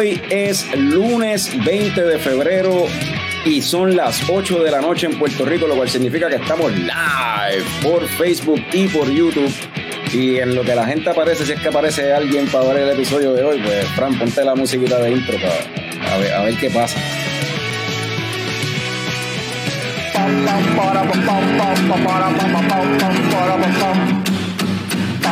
Hoy es lunes 20 de febrero y son las 8 de la noche en Puerto Rico, lo cual significa que estamos live por Facebook y por YouTube. Y en lo que la gente aparece, si es que aparece alguien para ver el episodio de hoy, pues Fran, ponte la musiquita de intro para a ver, a ver qué pasa.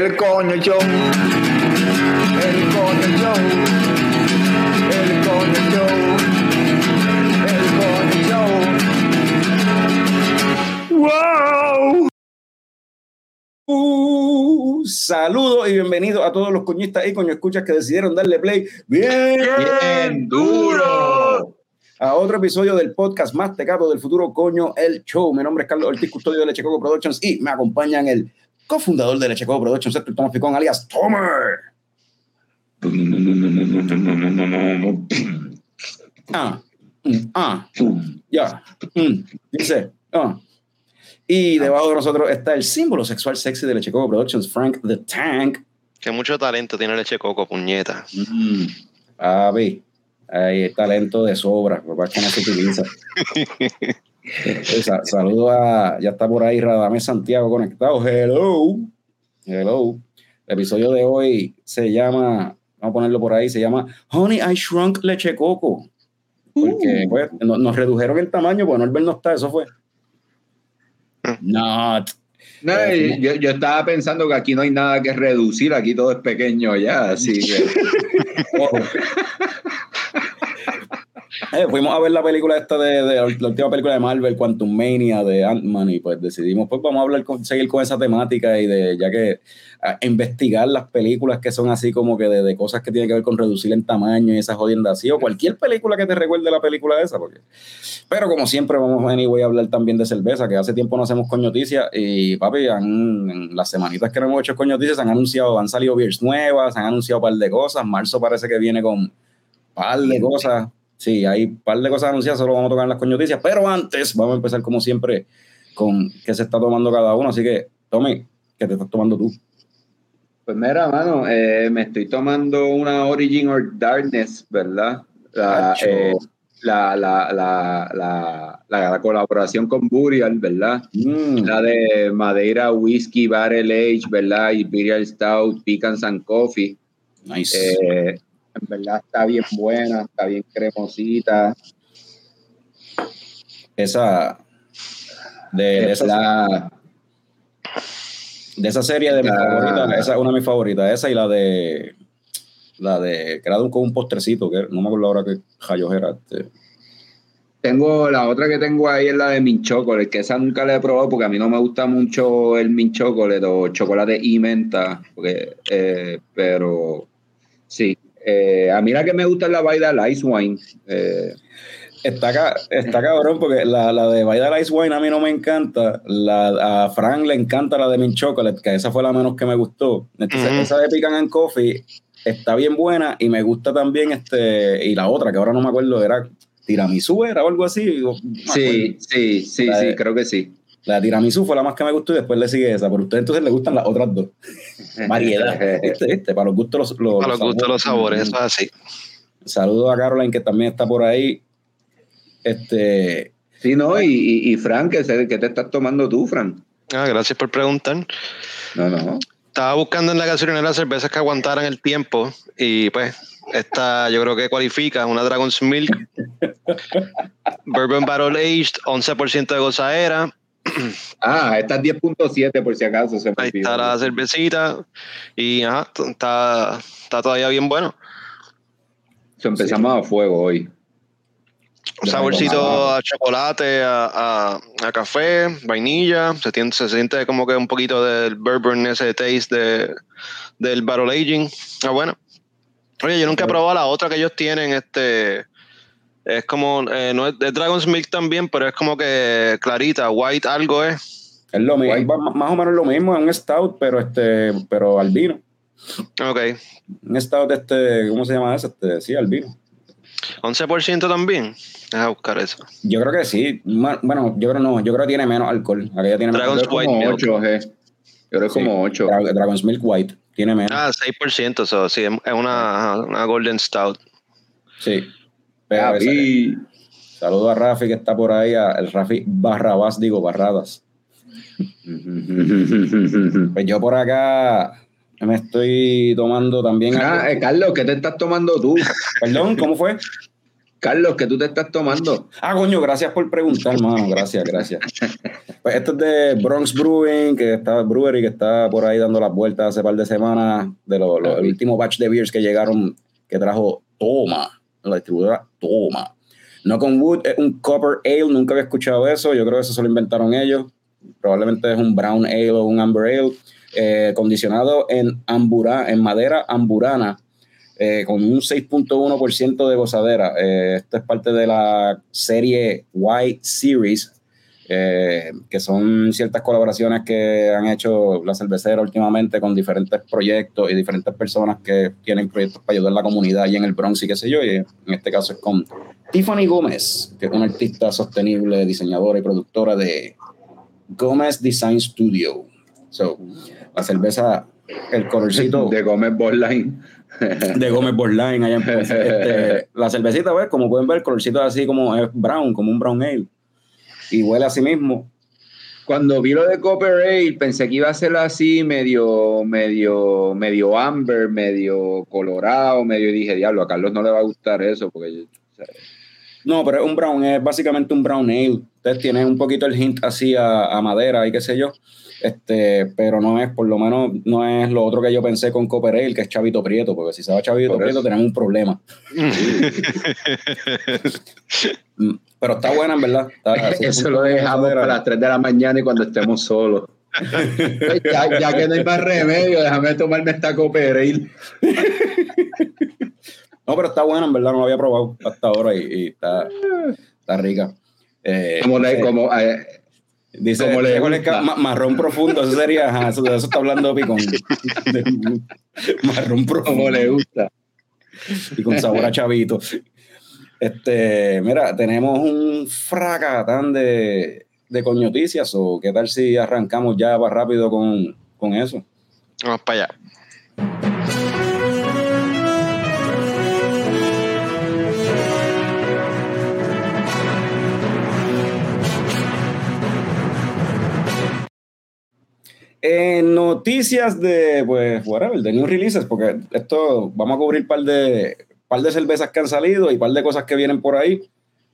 el coño show, el coño show, el coño show, el coño show. ¡Wow! Uh, saludos y bienvenidos a todos los coñistas y coño escuchas que decidieron darle play bien, Bien duro. a otro episodio del podcast más tecato del futuro coño el show. Mi nombre es Carlos Ortiz, custodio de Leche Coco Productions y me acompañan el cofundador de Leche Coco Productions, Héctor Tomás Picón, alias Tomer. Ah, mm, ah, ya, mm, dice, ah. Y debajo de nosotros está el símbolo sexual sexy de Leche Coco Productions, Frank the Tank. Que mucho talento tiene leche coco, puñeta. Mm, papi, hay talento de sobra, papá que no se utiliza. Eh, sa- Saludo a, ya está por ahí Radamés Santiago conectado. Hello, hello. El episodio de hoy se llama, vamos a ponerlo por ahí, se llama Honey, I Shrunk Leche Coco. Porque pues, no- nos redujeron el tamaño, porque Norbert no está, eso fue. Not. No, y yo, yo estaba pensando que aquí no hay nada que reducir, aquí todo es pequeño ya, así que. Eh, fuimos a ver la película esta de, de- la última película de Marvel, Quantum Mania de Ant-Man y pues decidimos pues vamos a hablar con, seguir con esa temática y de ya que a investigar las películas que son así como que de, de cosas que tienen que ver con reducir en tamaño y esas jodiendas así o cualquier película que te recuerde la película esa porque pero como siempre vamos a voy a hablar también de cerveza que hace tiempo no hacemos con noticias y papi han- en las semanitas que no hemos hecho con noticias han anunciado han salido beers nuevas han anunciado un par de cosas marzo parece que viene con par de cosas Sí, hay un par de cosas anunciadas, solo vamos a tocar en las coñoticias, pero antes vamos a empezar como siempre con qué se está tomando cada uno, así que Tommy, ¿qué te estás tomando tú? pues mira, mano, eh, me estoy tomando una Origin or Darkness, ¿verdad? La, eh, la, la, la, la, la- la colaboración con Burial, ¿verdad? Mm, La de Madeira Whiskey Barrel Age, ¿verdad? Imperial Stout, Pecans and Coffee. nice. Eh, en verdad está bien buena, está bien cremosita. esa de, de Es esa, la, de esa serie de mis favoritas, esa es una de mis favoritas, esa y la de la de que era con un postrecito, que no me acuerdo ahora qué rayos era. este. Tengo la otra que tengo ahí es la de Mint Chocolate, que esa nunca la he probado porque a mí no me gusta mucho el Mint Chocolate o chocolate y menta, porque, eh, pero sí. Eh, a mí la que me gusta es la Vaida Ice Wine. Eh, Está, está cabrón porque la, la de Vaida Ice Wine a mí no me encanta. La, a Frank le encanta la de Mint Chocolate, que esa fue la menos que me gustó. Entonces, esa de Pican and Coffee está bien buena y me gusta también este. Y la otra, que ahora no me acuerdo, era Tiramisú, era o algo así. no sí, sí, sí, sí, creo que sí. La Tiramisú fue la más que me gustó y después le sigue esa. Pero a ustedes entonces les gustan las otras dos. Variedad. ¿Viste? ¿Viste? Para los gustos los, los, A los gustos los sabores, eso es así. Saludos a Caroline, que también está por ahí. Este. Sí, ¿no? Y, y, y Frank, ¿qué, te estás tomando tú, Frank? Ah, gracias por preguntar. No, no. Estaba buscando en la gasolinera cervezas que aguantaran el tiempo y pues esta yo creo que cualifica, una Dragon's Milk, Bourbon Barrel Aged, 11% de gozadera. Ah, esta es 10.7 por si acaso. Se me Ahí está la cervecita y ajá, está, está todavía bien bueno. So, empezamos a fuego hoy. Un saborcito a chocolate, a, a- a café, vainilla. Se, tiene- se siente como que un poquito del bourbon, ese taste de, del barrel aging. Ah, bueno. Oye, yo nunca he probado la otra que ellos tienen, este. Es como, eh, no es de Dragon's Milk también, pero es como que clarita, white algo es. Es lo mismo, más o menos lo mismo, es un stout, pero este, pero albino. Ok. Un stout este, ¿cómo se llama ese? Este, sí, albino. 11% también. Deja buscar eso. Yo creo que sí. Bueno, yo creo no, yo creo que tiene menos alcohol. Aquella tiene Dragon's menos White Milk. 8, G. Yo creo que como 8. Dragon's Milk White. Tiene menos. Ah, 6%, so, sí, es una, una Golden Stout. Sí. Pero y Saludo a Rafi que está por ahí, a el Rafi Barrabás, digo, Barradas. pues yo por acá me estoy tomando también. Ah, eh, Carlos, ¿qué te estás tomando tú? Perdón, ¿cómo fue? Carlos, ¿qué tú te estás tomando? Ah, coño, gracias por preguntar, hermano. Gracias, gracias. Pues esto es de Bronx Brewing, que está Brewery, que está por ahí dando las vueltas hace par de semanas, de lo, lo- el último batch de beers que llegaron, que trajo Toma, la distribuidora Toma. No con Wood, es un Copper Ale, nunca había escuchado eso, yo creo que eso se lo inventaron ellos. Probablemente es un Brown Ale o un Amber Ale, eh, condicionado en, en madera amburana, eh, con un 6.1% de gozadera. Eh, esto es parte de la serie Y Series, eh, que son ciertas colaboraciones que han hecho la cervecera últimamente con diferentes proyectos y diferentes personas que tienen proyectos para ayudar a la comunidad y en el Bronx y qué sé yo. Y en este caso es con Tiffany Gómez, que es una artista sostenible, diseñadora y productora de Gómez Design Studio. So, la cerveza, el colorcito De Gómez Borline. de Gómez Borline. Allá en. Este, la cervecita, ¿ves? Como pueden ver, el colorcito es así como es brown, como un brown ale. Y huele así mismo. Cuando vi lo de Copper Ale, pensé que iba a ser así, medio, medio, medio amber, medio colorado, medio. Dije, diablo, a Carlos no le va a gustar eso, porque o sea, No, pero es un brown, es básicamente un brown ale. Entonces tiene un poquito el hint así a, a madera y qué sé yo. Este, pero no es, por lo menos, no es lo otro que yo pensé con Copper Ale, que es Chavito Prieto, porque si se va Chavito Por Prieto tenemos un problema. Mm, Pero está buena, en verdad. Está- eso lo dejamos para las 3 de la mañana y cuando estemos solos. ya, ya que no hay más remedio, déjame tomarme esta Copper Ale. No, pero está buena, en verdad, no lo había probado hasta ahora y, y está, está rica. Eh, Como le, dice- como, eh, dice, como le "Déjale gusta". ca- ma- marrón profundo, eso sería, ajá, eso, de eso está hablando Picón. Marrón profundo. como le gusta. y con sabor a chavito. Este, mira, tenemos un fracatán de, de coñoticias, o qué tal si arrancamos ya más rápido con, con eso. Vamos para allá. En noticias de, pues, whatever, de new releases, porque esto, vamos a cubrir un par de, par de cervezas que han salido y par de cosas que vienen por ahí.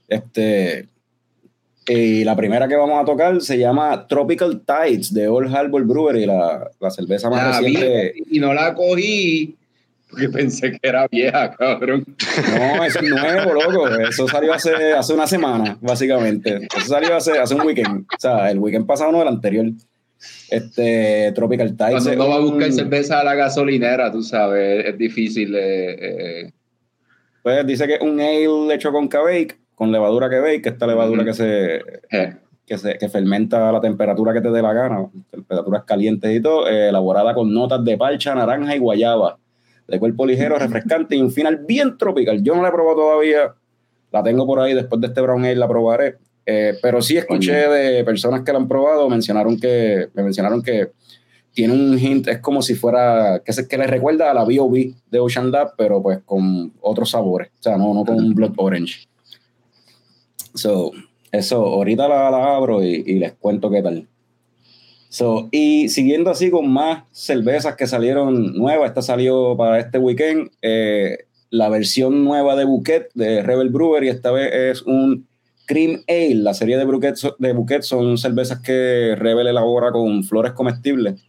Este, y la primera que vamos a tocar se llama Tropical Tides de Old Harbor Brewery, la, la cerveza más La vi reciente. y no la cogí porque pensé que era vieja, cabrón. No, eso es nuevo, loco. Eso salió hace, hace una semana, básicamente. Eso salió hace, hace un weekend. O sea, el weekend pasado, no el anterior. Este, Tropical Tides. Cuando uno va a buscar un- cerveza a la gasolinera, tú sabes, es difícil. eh, eh, Pues dice que es un ale hecho con Quebec, con levadura Quebec, que esta levadura Ujú. que se, eh. que se que fermenta a la temperatura que te dé la gana, temperaturas calientes y todo, eh, elaborada con notas de parcha, naranja y guayaba, de cuerpo ligero, refrescante y un final bien tropical. Yo no la he probado todavía, la tengo por ahí, después de este brown ale la probaré, eh, pero sí escuché de personas que la han probado, mencionaron que, me mencionaron que tiene un hint, es como si fuera, que, se, que le recuerda a la B.O.B. de Ocean Lab, pero pues con otros sabores, o sea, no, no con un Blood Orange. So, eso, ahorita la, la abro y, y les cuento qué tal. So, y siguiendo así con más cervezas que salieron nuevas, esta salió para este weekend, eh, la versión nueva de Bouquet de Rebel Brewery, esta vez es un Cream Ale, la serie de Bouquet, de Bouquet son cervezas que Rebel elabora con flores comestibles.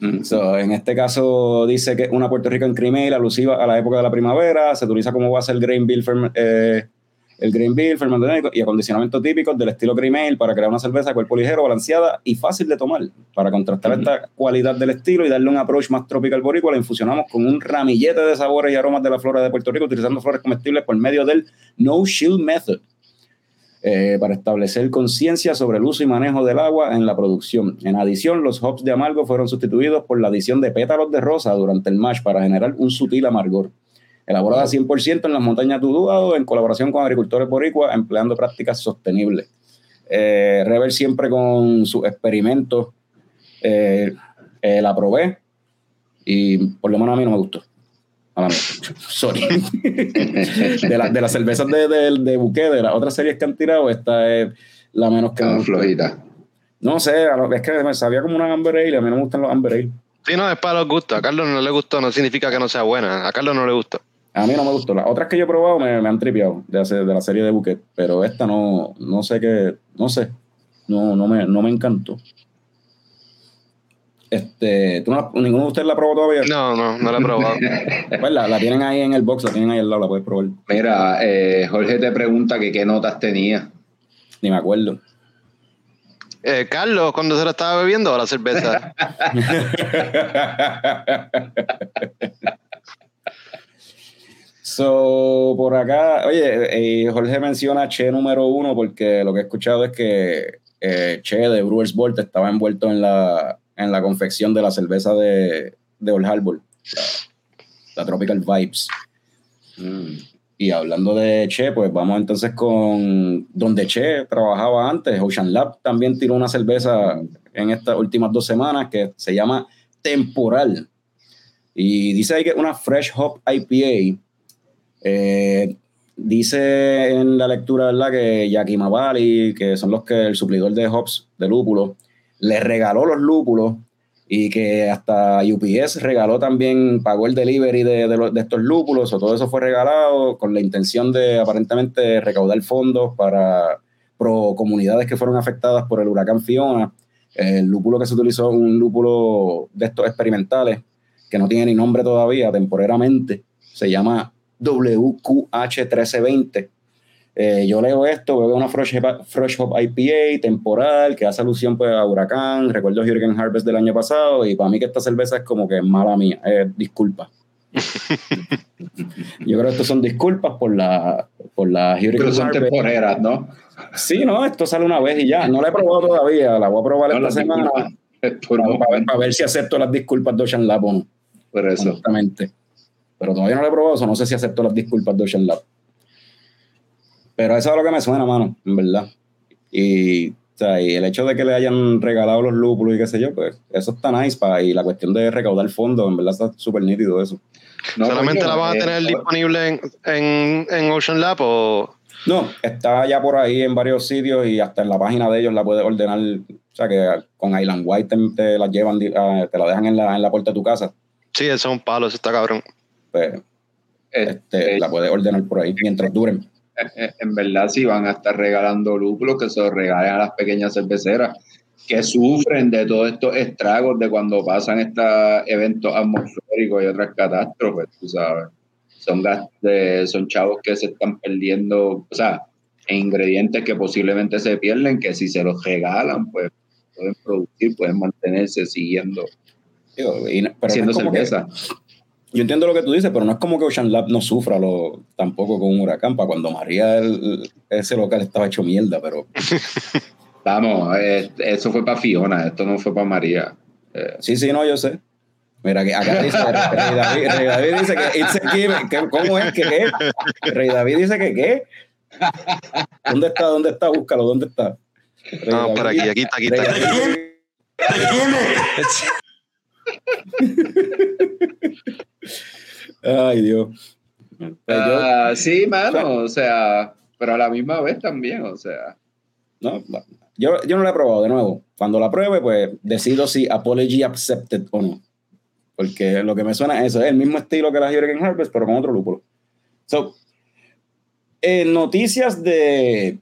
Mm. So, en este caso dice que una Puerto Rican Cream Ale alusiva a la época de la primavera, se utiliza como base el grain bill eh, el green beer, fermentación y acondicionamiento típicos del estilo cream ale para crear una cerveza de cuerpo ligero, balanceada y fácil de tomar. Para contrastar esta cualidad del estilo y darle un approach más tropical boricua, la infusionamos con un ramillete de sabores y aromas de la flora de Puerto Rico, utilizando flores comestibles por medio del No Shield Method. Eh, para establecer conciencia sobre el uso y manejo del agua en la producción. En adición, los hops de amargo fueron sustituidos por la adición de pétalos de rosa durante el mash para generar un sutil amargor elaborada 100% en las montañas de Uduado en colaboración con agricultores boricuas empleando prácticas sostenibles. Eh, Rever siempre con sus experimentos eh, eh, la probé y por lo menos a mí no me gustó. A la mía. Sorry. de, la- de las cervezas de, de, de Buque, de las otras series que han tirado, esta es la menos que me flojita. No sé, es que me sabía como una Amber Ale, a mí no me gustan los Amber Ale. Sí, no, es para los gustos. A Carlos no le gustó, no significa que no sea buena. A Carlos no le gustó. A mí no me gustó. Las otras que yo he probado me, me han tripeado de, hace- de la serie de Buquet, pero esta no, no sé qué, no sé, no, no, me, no me encantó. Este, ¿tú no la- ¿Ninguno de ustedes la probó todavía? No, no, no la he probado. Pues la, la tienen ahí en el box, la tienen ahí al lado, la puedes probar. Mira, eh, Jorge te pregunta que qué notas tenía. Ni me acuerdo. Eh, Carlos, cuando se la estaba bebiendo la cerveza. So, por acá, oye, eh, Jorge menciona Che número uno porque lo que he escuchado es que eh, Che de Brewers Vault estaba envuelto en la, en la confección de la cerveza de, de Old Harbor, la, la Tropical Vibes. Mm. Y hablando de Che, pues vamos entonces con donde Che trabajaba antes. Ocean Lab también tiró una cerveza en estas últimas dos semanas que se llama Temporal. Y dice ahí que una Fresh Hop IPA. Eh, dice en la lectura, ¿verdad? Que Yakima Valley, que son los que el suplidor de hops de lúpulos, le regaló los lúpulos y que hasta UPS regaló también, pagó el delivery de, de los- de estos lúpulos, o todo eso fue regalado con la intención de aparentemente recaudar fondos para pro comunidades que fueron afectadas por el huracán Fiona. El lúpulo que se utilizó un lúpulo de estos experimentales que no tiene ni nombre todavía, temporeramente, se llama WQH1320. Eh, yo leo esto, veo una Fresh Hop, Fresh Hop IPA temporal que hace alusión pues, a Huracán, recuerdo Hurricane Harvest del año pasado y para mí que esta cerveza es como que mala mía, eh, disculpa. yo creo que estos son disculpas por la, por la Hurricane Pero son Harvest. temporeras, ¿no? Sí, no, esto sale una vez y ya, no la he probado todavía, la voy a probar No, esta semana. Es para, ver si acepto las disculpas de Ocean Lab o no por eso. honestamente. Pero todavía no lo he probado, so no sé si acepto las disculpas de Ocean Lab. Pero eso es lo que me suena, mano, en verdad. Y, o sea, y el hecho de que le hayan regalado los lúpulos y qué sé yo, pues eso está nice. Pa, y la cuestión de recaudar fondos, en verdad está súper nítido eso. No, ¿Solamente la van a eh, tener disponible en, en, en Ocean Lab o No, está ya por ahí en varios sitios y hasta en la página de ellos la puedes ordenar. O sea, que con Island White te, te la llevan, ah, te la dejan en la, en la puerta de tu casa. Sí, eso es un palo, eso está cabrón. Pues este, eh, la puedes ordenar por ahí mientras duren. en verdad sí van a estar regalando lúpulos que se los regalen a las pequeñas cerveceras que sufren de todos estos estragos de cuando pasan estos eventos atmosféricos y otras catástrofes, tú sabes. Son, de- son chavos que se están perdiendo, o sea, en ingredientes que posiblemente se pierden, que si se los regalan, pues pueden producir, pueden mantenerse siguiendo Digo, y no haciendo que- cerveza. Yo entiendo lo que tú dices, pero no es como que Ocean Lab no sufra lo, tampoco con un huracán. Para cuando María, el- ese local estaba hecho mierda, pero Vamos, eh, eso fue para Fiona, esto no fue para María. Eh, sí, sí, no, yo sé. Mira, que acá dice, Rey David, Rey David dice que it's a given. ¿Qué- ¿Cómo es que qué? Rey David dice que qué. ¿Dónde está? ¿Dónde está? Búscalo, ¿dónde está? Rey No, David- por aquí, aquí está, aquí Rey está. David- Ay, Dios. Pues yo- Ah, sí, mano, o sea, pero a la misma vez también, o sea. No, yo, yo no la he probado de nuevo. Cuando la pruebe, pues decido si apology accepted o no. Porque lo que me suena es eso, es el mismo estilo que la Hurricane Harvest, pero con otro lúpulo. So, en noticias de,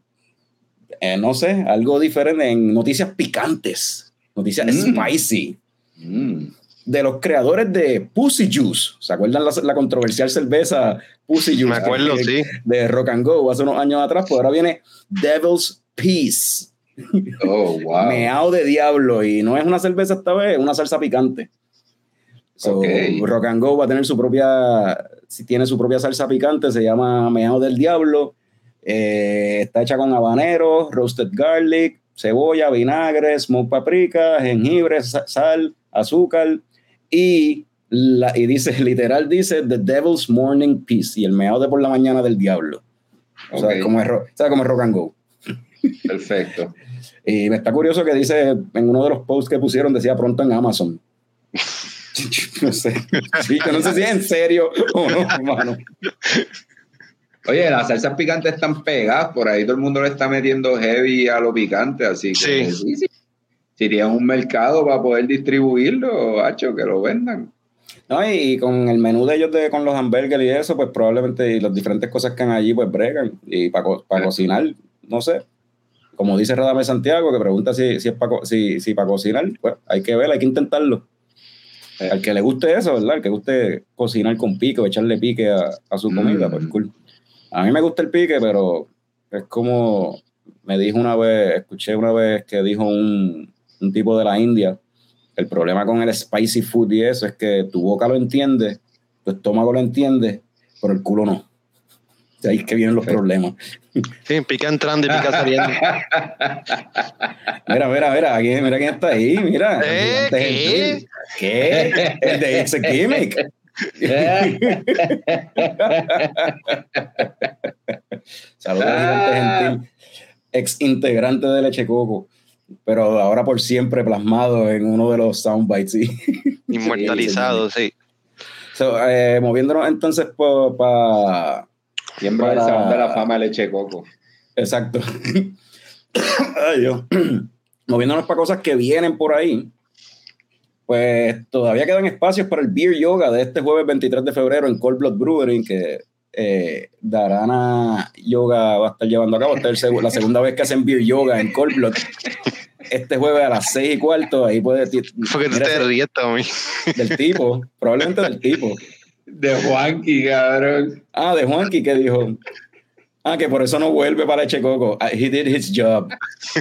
eh, no sé, algo diferente, en noticias picantes, noticias Mm. spicy. mm, de los creadores de Pussy Juice. ¿Se acuerdan la, la controversial cerveza Pussy Juice? Me acuerdo, de, sí. De Rock and Go hace unos años atrás, pues ahora viene Devil's Peace. Oh, wow. Meao de diablo. Y no es una cerveza esta vez, es una salsa picante. So. Rock and Go va a tener su propia, si tiene su propia salsa picante, se llama Meao del Diablo. Eh, está hecha con habanero, roasted garlic, cebolla, vinagre, smoke paprika, jengibre, sa- sal, azúcar y, la, y dice, literal dice The Devil's Morning Peace y el meao de por la mañana del diablo. O sea, como es, ro- o sea, como es Rock and Go. Perfecto. Y me está curioso que dice, en uno de los posts que pusieron, decía pronto en Amazon. no sé. Sí, yo no sé si es en serio o no, hermano. Oye, las salsas picantes están pegadas, por ahí todo el mundo le está metiendo heavy a lo picante, así que Sí. sí, sí. Si tienes un mercado para poder distribuirlo, hacho, que lo vendan. No, y, y con el menú de ellos, de, con los hamburgues y eso, pues probablemente y las diferentes cosas que han allí, pues bregan. Y para cocinar, no sé. Como dice Radame Santiago, que pregunta si, si es para si, si cocinar, pues hay que ver, hay que intentarlo. Eh. Al que le guste eso, ¿verdad? Al que guste cocinar con pique o echarle pique a, a su comida, Mm. pues cool. A mí me gusta el pique, pero es como me dijo una vez, escuché una vez que dijo un, un tipo de la India, el problema con el spicy food y eso es que tu boca lo entiende, tu estómago lo entiende, pero el culo no. De ahí es que vienen los problemas. Sí, pica entrando y pica saliendo. Mira, mira, mira, aquí, mira quién está ahí, mira. ¿Eh? Gentil. ¿Qué? El de It's a Gimmick. Saludos, Gigante Gentil, ex integrante de Leche Coco, pero ahora por siempre plasmado en uno de los soundbites. ¿sí? Inmortalizado, sí. So, eh, moviéndonos entonces para. Siempre el Para- salón de la fama de leche de coco. Exacto. Ay, Dios. Moviéndonos para cosas que vienen por ahí. Pues todavía quedan espacios para el Beer Yoga de este jueves 23 de febrero en Cold Blood Brewing, que eh, Darana Yoga va a estar llevando a cabo. Esta es el seg- la segunda vez que hacen Beer Yoga en Cold Blood. Este jueves a las 6 y cuarto, ahí puede. Porque tú te ríes, Tommy. del tipo, probablemente del tipo. De Juanqui, cabrón. Ah, de Juanqui que dijo. Ah, que por eso no vuelve para Leche Coco. Ah, He did his job.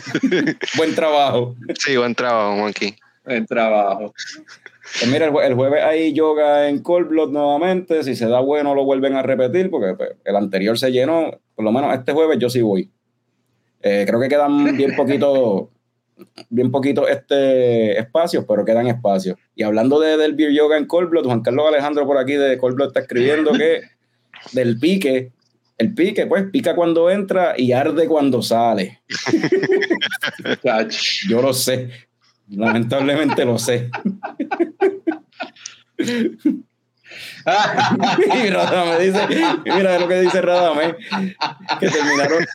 Buen trabajo. Sí, buen trabajo, Monkey. En trabajo. Pues mira, el, jue- el jueves hay yoga en Cold Blood nuevamente. Si se da bueno, lo vuelven a repetir porque pues, el anterior se llenó. Por lo menos este jueves yo sí voy. Eh, creo que quedan bien poquito, bien poquito este espacios, pero quedan espacios. Y hablando de, del Beer Yoga en Cold Blood, Juan Carlos Alejandro por aquí de Cold Blood está escribiendo que del pique, el pique, pues pica cuando entra y arde cuando sale. Yo lo sé. Lamentablemente lo sé. Y Radame dice, mira lo que dice Radame, que terminaron,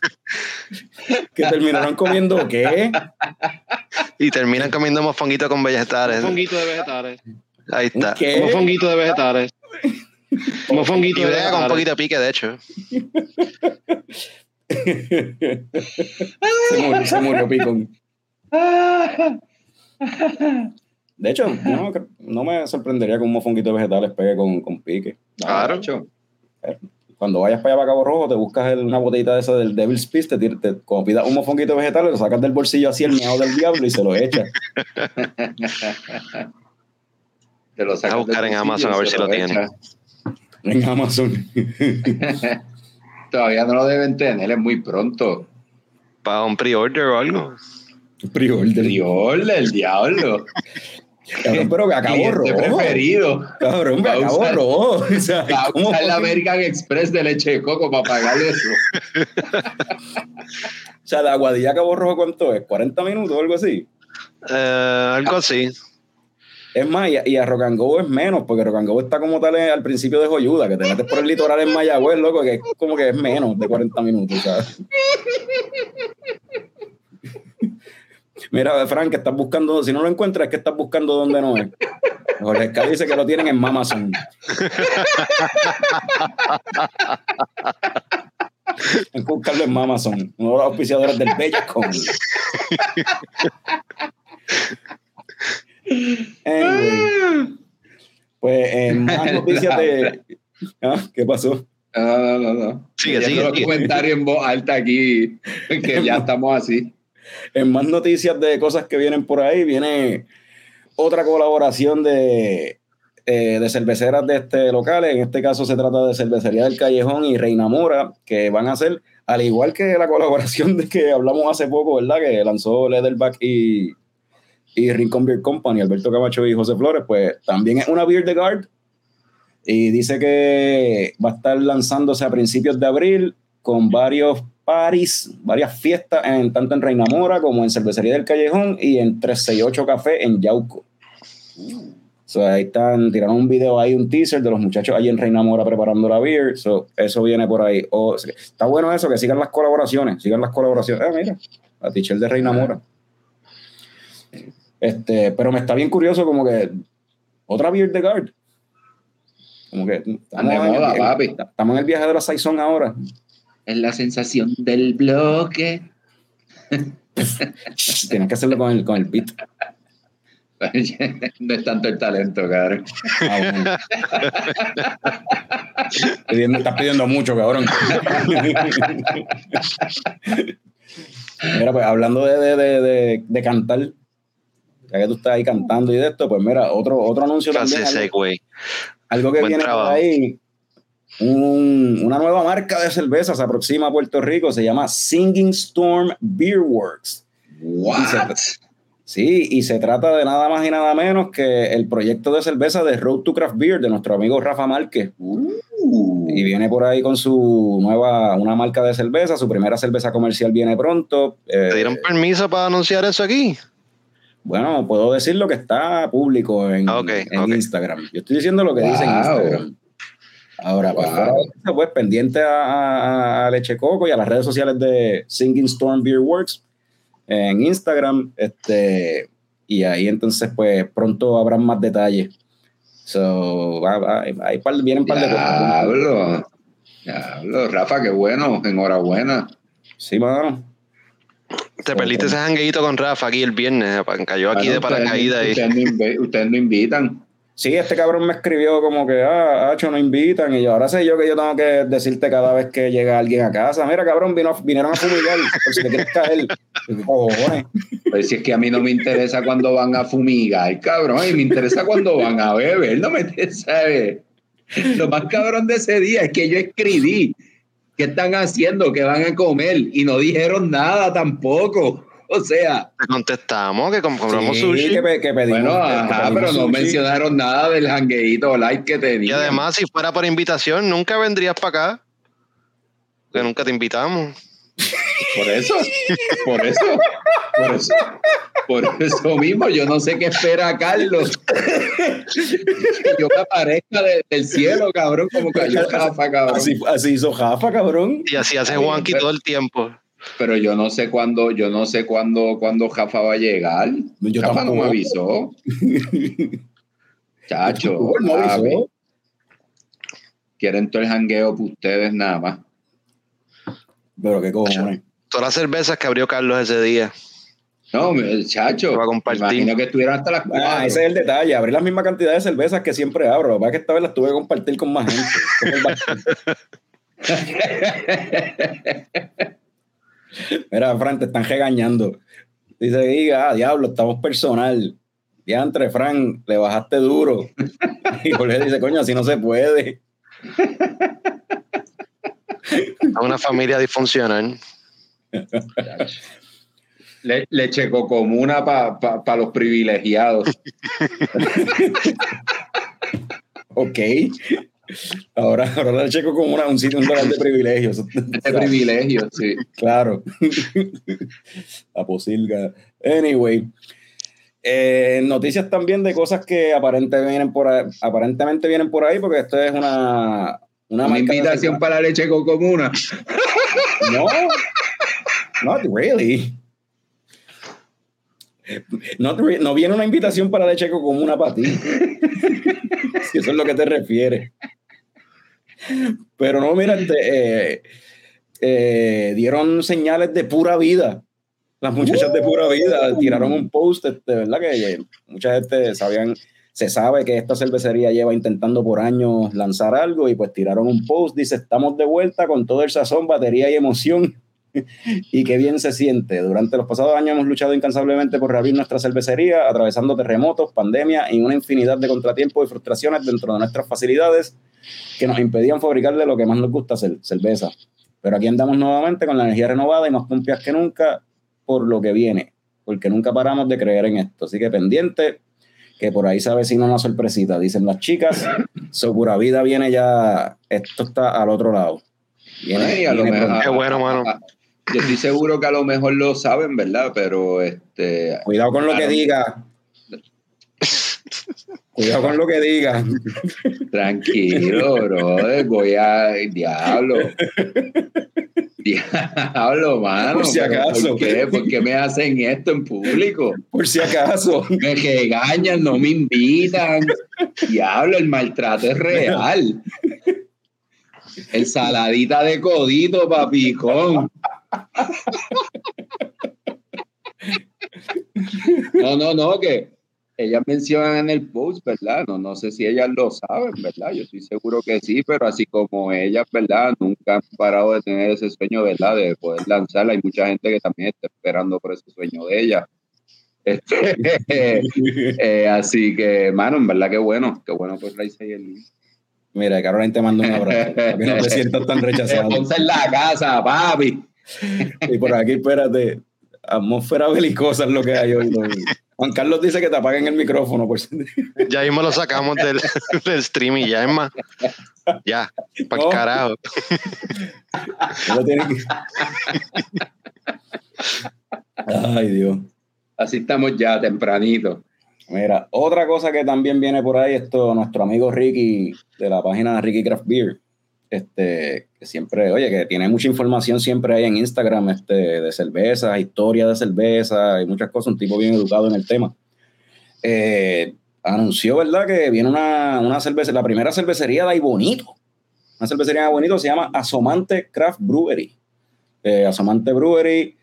que terminaron comiendo qué? Y terminan comiendo mofonguito con vegetales. Un fonguito de vegetales. Ahí está. ¿Qué? Como fonguito de vegetales. Como fonguito Y de brega con un vegetales. poquito de pique, de hecho. Se murió, se murió Picón. De hecho, no, no me sorprendería que un mofonguito de vegetales pegue con, con pique. Claro. Cuando vayas para allá para Cabo Rojo, te buscas el- una botellita de esa del Devil's Peace, te, te- como pidas un mofonguito de vegetales, lo sacas del bolsillo así el miado del diablo y se lo echas. Te lo sacas a buscar en Amazon a ver si lo tienen. echas. En Amazon. Todavía no lo deben tener, es muy pronto. Para un pre-order o algo. Pre-order. Dios, el diablo. Cabrón, pero que acabó rojo. preferido. Cabrón, me acabó usar- rojo. O sea, Va a ¿cómo usar el fue que- American Express de leche de coco para pagar eso. O sea, de Aguadilla a Cabo Rojo, ¿cuánto es? ¿40 minutos o algo así? Eh, algo así. Es más, y a, y a Rock and Go es menos, porque Rock and Go está como tal en- al principio de Joyuda, que te metes por el litoral en Mayagüez, loco, que es como que es menos de 40 minutos, ¿sabes? Mira, Frank, que estás buscando, si no lo encuentras, es que estás buscando donde no es. Jorge Escal dice que lo tienen en Amazon. Hay que buscarlo en Amazon, uno de los auspiciadores del Bellacon. Anyway. noticias de. Ah, ¿Qué pasó? No, no, no, no. Sigue, sigue, los sigue. comentarios en voz alta aquí, que ya estamos así. En más noticias de cosas que vienen por ahí, viene otra colaboración de, eh, de cerveceras de este local. En este caso se trata de Cervecería del Callejón y Reina Mora, que van a hacer, al igual que la colaboración de que hablamos hace poco, ¿verdad? Que lanzó Leatherback y, y Rincon Beer Company, Alberto Camacho y José Flores, pues también es una Beer de Guard. Y dice que va a estar lanzándose a principios de abril con varios paris, varias fiestas, en, tanto en Reina Mora como en Cervecería del Callejón y en 368 Café en Yauco. So, ahí están, tiraron un video ahí, un teaser de los muchachos ahí en Reina Mora preparando la beer. So, eso viene por ahí. Está bueno eso, que sigan las colaboraciones, sigan las colaboraciones. Ah, mira, la teacher de Reina Mora. Este, pero me está bien curioso como que otra beer de guard. Como que moda, en, papi. estamos en el viaje de la Saison ahora. Es la sensación del bloque. Tienes que hacerlo con el, con el beat. no es tanto el talento, cabrón. Ah, bueno. Estás pidiendo mucho, cabrón. mira, pues hablando de, de, de, de- de cantar, ya que tú estás ahí cantando y de esto, pues mira, otro, otro anuncio también. algo-. Algo que Buen viene trabajo. por ahí. Un- una nueva marca de cerveza se aproxima a Puerto Rico, se llama Singing Storm Beer Works. What? Sí, y se trata de nada más y nada menos que el proyecto de cerveza de Road to Craft Beer de nuestro amigo Rafa Márquez. Uh, Y viene por ahí con su nueva, una marca de cerveza, su primera cerveza comercial viene pronto. Eh, ¿Te dieron permiso para anunciar eso aquí? bueno, puedo decir lo que está público en, Ah, en. Instagram. Yo estoy diciendo lo que dice en. Instagram. Ahora, pues, fuera pues pendiente a, a- a Leche Coco y a las redes sociales de Singing Storm Beer Works en Instagram. Este, y ahí entonces, pues pronto habrán más detalles. So, va- va- hay par- vienen un par de cosas. Diablo. Diablo, Rafa, qué bueno. Enhorabuena. Sí, mano. Te perdiste ese jangueito con Rafa aquí el viernes. pa- Cayó aquí Bueno, de paracaídas. y- Ustedes, invi- ustedes no invitan. Sí, este cabrón me escribió como que, ah, Hacho, no invitan. Y yo, ahora sé yo que yo tengo que decirte cada vez que llega alguien a casa. Mira, cabrón, vinieron a fumigar. Por si te quieres caer. ¿Qué cojones? Pues si es que a mí no me interesa cuando van a fumigar, cabrón. Y me interesa cuando van a beber. No me interesa. eh. Lo más cabrón de ese día es que yo escribí qué están haciendo, qué van a comer. Y no dijeron nada tampoco. O sea, Te contestamos que com- compramos Sí, sushi. que, que pedimos. bueno, que- que ajá, pero no mencionaron nada del jangueíto light que Y tenía. además, si fuera por invitación, nunca vendrías para acá. Que nunca te invitamos. Por eso, por eso, por eso, por eso mismo, yo no sé qué espera Carlos. Que yo me aparezca de- del cielo, cabrón, como cayó Rafa, cabrón. Así, así hizo Jafa, cabrón. Y así hace Juanqui todo el tiempo. Pero yo no sé cuándo, yo no sé cuándo, cuándo Rafa va a llegar. Yo Rafa no me avisó. Chacho, no avisó. quieren todo el jangueo para ustedes nada más. Pero qué cojones. Todas las cervezas que abrió Carlos ese día. No, chacho, va a me compartir. imagino que estuvieran hasta las cuatro. Ah, ese es el detalle. Abrí la misma cantidad de cervezas que siempre abro. Lo que pasa es que esta vez las tuve que compartir con más gente. Mira, Fran, te están regañando. Dice, diga, ah, diablo, estamos personal. Ya entre Fran, le bajaste duro. Y Jorge dice, coño, así no se puede. A una familia disfuncional. Le, leche comuna para pa, pa los privilegiados. Ok. Ahora, ahora le checo como una, un sitio, un lugar de privilegios. De privilegios, sí. Claro. La posilga. Anyway. eh, noticias también de cosas que aparentemente vienen por ahí, aparentemente vienen por ahí, porque esto es una, una, Una invitación para la leche comuna. No, not really. Not re- no viene una invitación para leche como una para ti. si eso es lo que te refieres. Pero no, mira, eh, eh, dieron señales de pura vida. Las muchachas de pura vida tiraron un post, este, ¿verdad? Que mucha gente se habían, se sabe que esta cervecería lleva intentando por años lanzar algo y pues tiraron un post, dice, estamos de vuelta con todo el sazón, batería y emoción. y qué bien se siente. Durante los pasados años hemos luchado incansablemente por reabrir nuestra cervecería, atravesando terremotos, pandemia y una infinidad de contratiempos y frustraciones dentro de nuestras facilidades que nos impedían fabricarle lo que más nos gusta, cerveza. Pero aquí andamos nuevamente con la energía renovada y más pompias que nunca por lo que viene, porque nunca paramos de creer en esto. Así que pendiente, que por ahí se avecina una sorpresita, dicen las chicas. Su pura vida viene ya, esto está al otro lado. Viene, Qué bueno, mano. Yo estoy seguro que a lo mejor lo saben, ¿verdad? Pero este. Cuidado con lo que diga. Cuidado con lo que diga. Tranquilo, bro. Voy a. Diablo. Diablo, mano. Por si acaso. ¿Por qué? ¿Por qué me hacen esto en público? Por si acaso. Me regañan, no me invitan. Diablo, el maltrato es real. El saladita de codito, papicón. No, no, no, que ellas mencionan en el post, ¿verdad? No, no sé si ellas lo saben, ¿verdad? Yo estoy seguro que sí, pero así como ellas, ¿verdad? Nunca han parado de tener ese sueño, ¿verdad? De poder lanzarla. Hay mucha gente que también está esperando por ese sueño de ella. Este, eh, así que, mano, en verdad que bueno, qué bueno pues Raíz y el Mira, Carolina te mando un abrazo, que no te sientas tan rechazado. Ponte en la casa, papi. y por aquí, espérate, atmósfera belicosa es lo que hay hoy. Juan Carlos dice que te apaguen el micrófono. Por... Ya mismo lo sacamos del, del stream y ya es más. Ya, para el carajo. Ay, Dios. Así estamos ya tempranito. Mira, otra cosa que también viene por ahí, esto, nuestro amigo Ricky de la página Ricky Craft Beer, este, que siempre, oye, que tiene mucha información siempre ahí en Instagram, este, de cerveza, historia de cerveza y muchas cosas, un tipo bien educado en el tema. Eh, anunció, ¿verdad?, que viene una, una cerveza, la primera cervecería de ahí bonito. Una cervecería de bonito se llama Asomante Craft Brewery. Eh, Asomante Brewery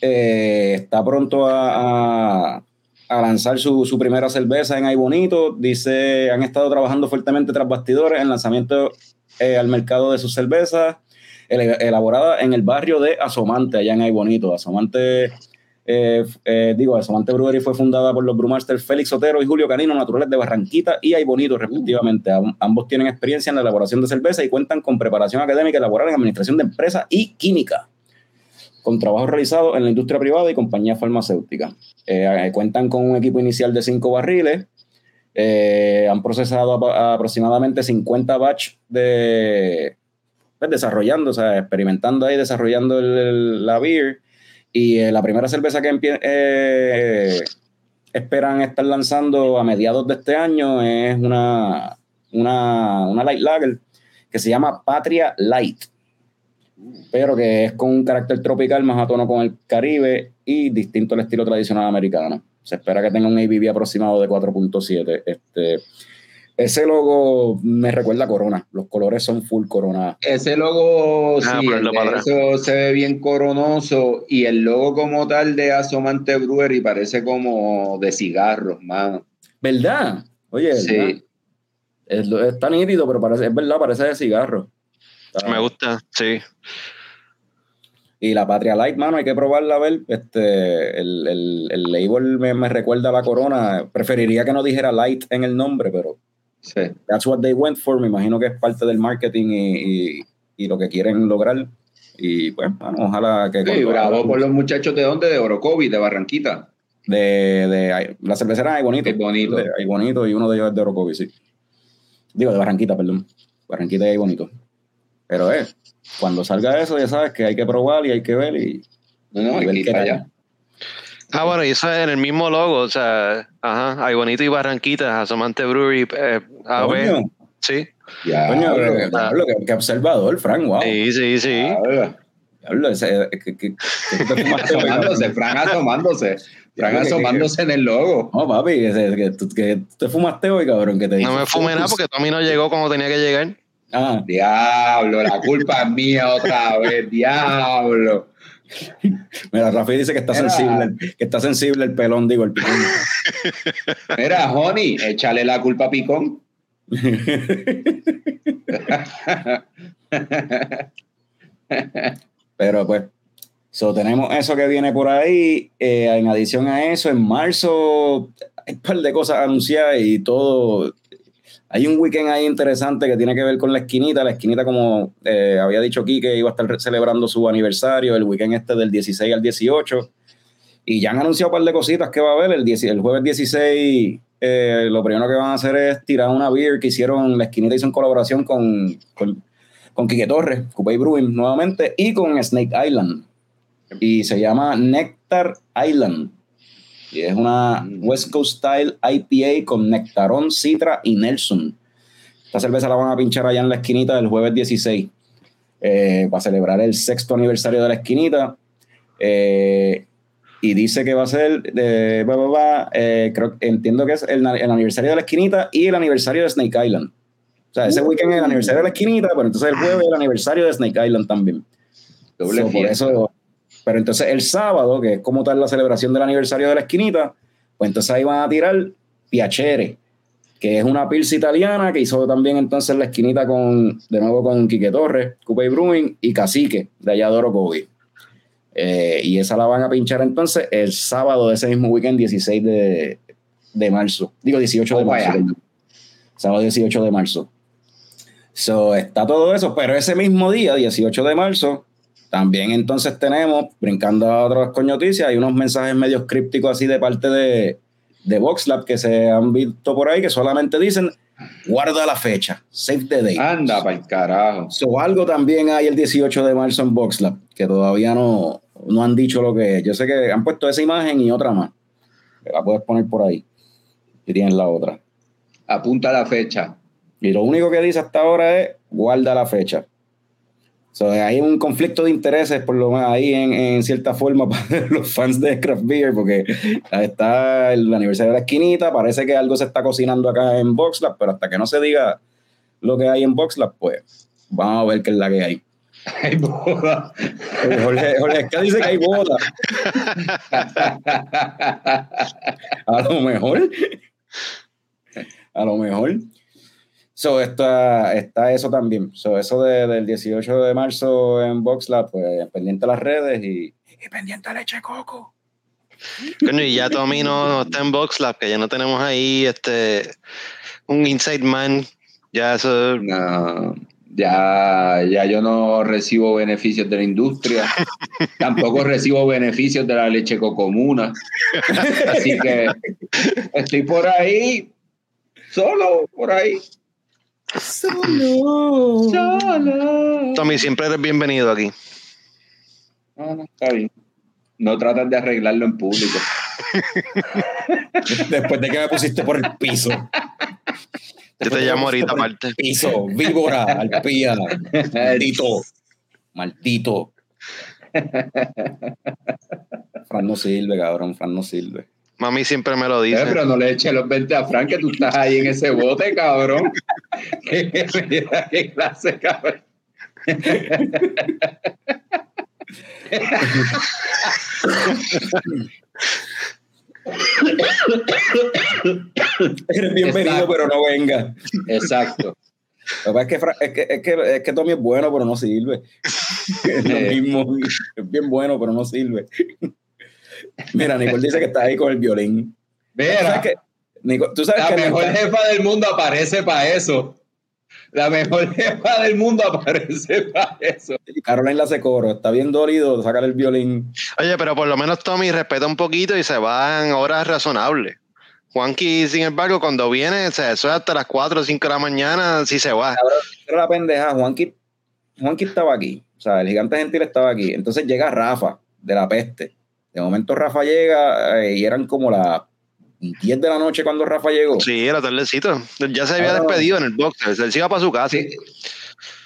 eh, está pronto a, a lanzar su, su, primera cerveza en Ay Bonito. Dice, han estado trabajando fuertemente tras bastidores en lanzamiento eh, al mercado de sus cervezas, elaborada en el barrio de Asomante, allá en Ay Bonito. Asomante, eh, eh, digo, Asomante Brewery fue fundada por los brewmasters Félix Otero y Julio Canino, naturales de Barranquita y Ay Bonito, respectivamente. ambos tienen experiencia en la elaboración de cerveza y cuentan con preparación académica elaboral en administración de empresas y química con trabajo realizado en la industria privada y compañías farmacéuticas. cuentan con un equipo inicial de cinco barriles, eh, han procesado aproximadamente 50 batch de pues, desarrollando, o sea, experimentando ahí, desarrollando la beer. Y eh, la primera cerveza que eh, esperan estar lanzando a mediados de este año es una, una, una light lager que se llama Patria Light, pero que es con un carácter tropical más a tono con el Caribe y distinto al estilo tradicional americano. Se espera que tenga un ABV aproximado de 4.7. Este, ese logo me recuerda a Corona. Los colores son full Corona. Ese logo, ah, sí, eso se ve bien coronoso. Y el logo como tal de Asomante Brewery parece como de cigarros, mano. ¿Verdad? Oye, sí. Es, tan nítido, pero parece, es verdad, parece de cigarro. Me gusta, sí. Y la Patria Light, mano, hay que probarla a ver. Este, el, el, el label me, me, recuerda a la corona. Preferiría que no dijera Light en el nombre, pero sí. that's what they went for. Me imagino que es parte del marketing y, y, y lo que quieren lograr. Y pues, bueno, ojalá que. Sí, bravo por los muchachos de dónde? De Orocovi, de Barranquita. De, de la cervecera hay bonito. bonito. hay bonito y uno de ellos es de Orocovi, sí. Digo, de Barranquita, perdón. Barranquita y hay bonito. Pero es, cuando salga eso, ya sabes que hay que probar y hay que ver y, no, ver qué allá. Ah, bueno, y eso es en el mismo logo, o sea, ajá, hay bonito y Barranquita, Asomante Brewery, eh, a ver, sí. Ya, Coño, hablo, que, que, observador, Frank, wow. Sí, sí, sí. Hablo, ese, que, que, asomándose, en el logo. No, papi, que, que, que, te fumaste hoy, cabrón. Que te no me fumé nada porque tú a mí no llegó como tenía que llegar. Ah. Diablo, la culpa es mía otra vez, diablo. Mira, Rafi dice que está Mira. sensible, que está sensible el pelón, digo, el picón. Mira, Honey, échale la culpa a Picón. Pero pues, so, tenemos eso que viene por ahí. Eh, en adición a eso, en marzo hay un par de cosas anunciadas y todo. Hay un weekend ahí interesante que tiene que ver con la esquinita. La esquinita, como eh, había dicho aquí, que iba a estar celebrando su aniversario, el weekend este del 16 al 18. Y ya han anunciado un par de cositas que va a haber. El, 10 el jueves 16, eh, lo primero que van a hacer es tirar una beer que hicieron, la esquinita hizo en colaboración con, con, con Quique Torres, Coupé Brewing nuevamente, y con Snake Island. Y se llama Nectar Island. Y es una West Coast Style IPA con Nectarón, Citra y Nelson. Esta cerveza la van a pinchar allá en la esquinita del jueves 16 eh, para celebrar el sexto aniversario de la esquinita. Eh, y dice que va a ser, de, bla, eh, creo, entiendo que es el, el, aniversario de la esquinita y el aniversario de Snake Island. O sea, ese weekend es el aniversario de la esquinita, pero entonces el jueves es el aniversario de Snake Island también. Doble So, por eso, pero entonces el sábado, que es como tal la celebración del aniversario de la esquinita, pues entonces ahí van a tirar Piacere, que es una pilsa italiana que hizo también entonces la esquinita con, de nuevo con Quique Torres, Coupé Brewing y Cacique, de allá de Orocovi. Eh, y esa la van a pinchar entonces el sábado de ese mismo weekend, 16 de, de marzo. Digo, 18 de marzo. vaya. Sábado 18 de marzo. So, está todo eso, pero ese mismo día, 18 de marzo, también entonces tenemos, brincando a otras noticias, hay unos mensajes medio crípticos así de parte de, de VoxLab que se han visto por ahí que solamente dicen guarda la fecha, save the date. Anda para el carajo. So, algo también hay el 18 de marzo en VoxLab que todavía no, no han dicho lo que es. Yo sé que han puesto esa imagen y otra más. La puedes poner por ahí. Y tienes la otra. Apunta la fecha. Y lo único que dice hasta ahora es guarda la fecha. So, hay un conflicto de intereses, por lo menos ahí en, en cierta forma, para los fans de Craft Beer, porque está el aniversario de la esquinita, parece que algo se está cocinando acá en VoxLab, pero hasta que no se diga lo que hay en VoxLab, pues vamos a ver qué es la que hay. Ay, boda. Jorge, Jorge Esca dice que hay boda. A lo mejor. A lo mejor. So, está, está eso también. So, eso de- del 18 de marzo en VoxLab, pues pendiente a las redes y, y pendiente a leche coco. Coño, y ya Tommy no, no está en VoxLab, que ya no tenemos ahí este un inside man. Ya eso. No, ya, ya yo no recibo beneficios de la industria. Tampoco recibo beneficios de la leche cocomuna. Así que estoy por ahí, solo por ahí. Solo. Solo. Tommy, siempre eres bienvenido aquí. No, no, está bien. No tratas de arreglarlo en público. Después de que me pusiste por el piso. Yo te llamo ahorita aparte. Piso, víbora, alpía, maldito, maldito. Fran no sirve, cabrón, Fran no sirve. Mami siempre me lo Eh, dice. pero no le eches los 20 a Frank, que tú estás ahí en ese bote, cabrón. ¿Qué, qué clase, cabrón. Eres bienvenido, Exacto. pero no venga. Exacto. Lo que pasa es que, es que, es que, es que Tommy es bueno, pero no sirve. Es lo Eh. mismo. Es bien bueno, pero no sirve. Mira, Nicole dice que está ahí con el violín. ¿Tú sabes Mira, que, tú sabes la que mejor Nicole- jefa del mundo aparece para eso. La mejor jefa del mundo aparece para eso. Caroline la hace coro, está bien dolido, sacar el violín. Oye, pero por lo menos Tommy respeta un poquito y se va en horas razonables. Juanqui, sin embargo, cuando viene, o sea, eso es hasta las 4 o 5 de la mañana, sí se va. Pero la pendeja, Juanqui, Juanqui estaba aquí, o sea, el gigante gentil estaba aquí. Entonces llega Rafa, de la peste. De momento Rafa llega eh, y eran como las 10 de la noche cuando Rafa llegó. Sí, era tardecito. Ya se había Ah. despedido en el box. Él se iba para su casa. Sí.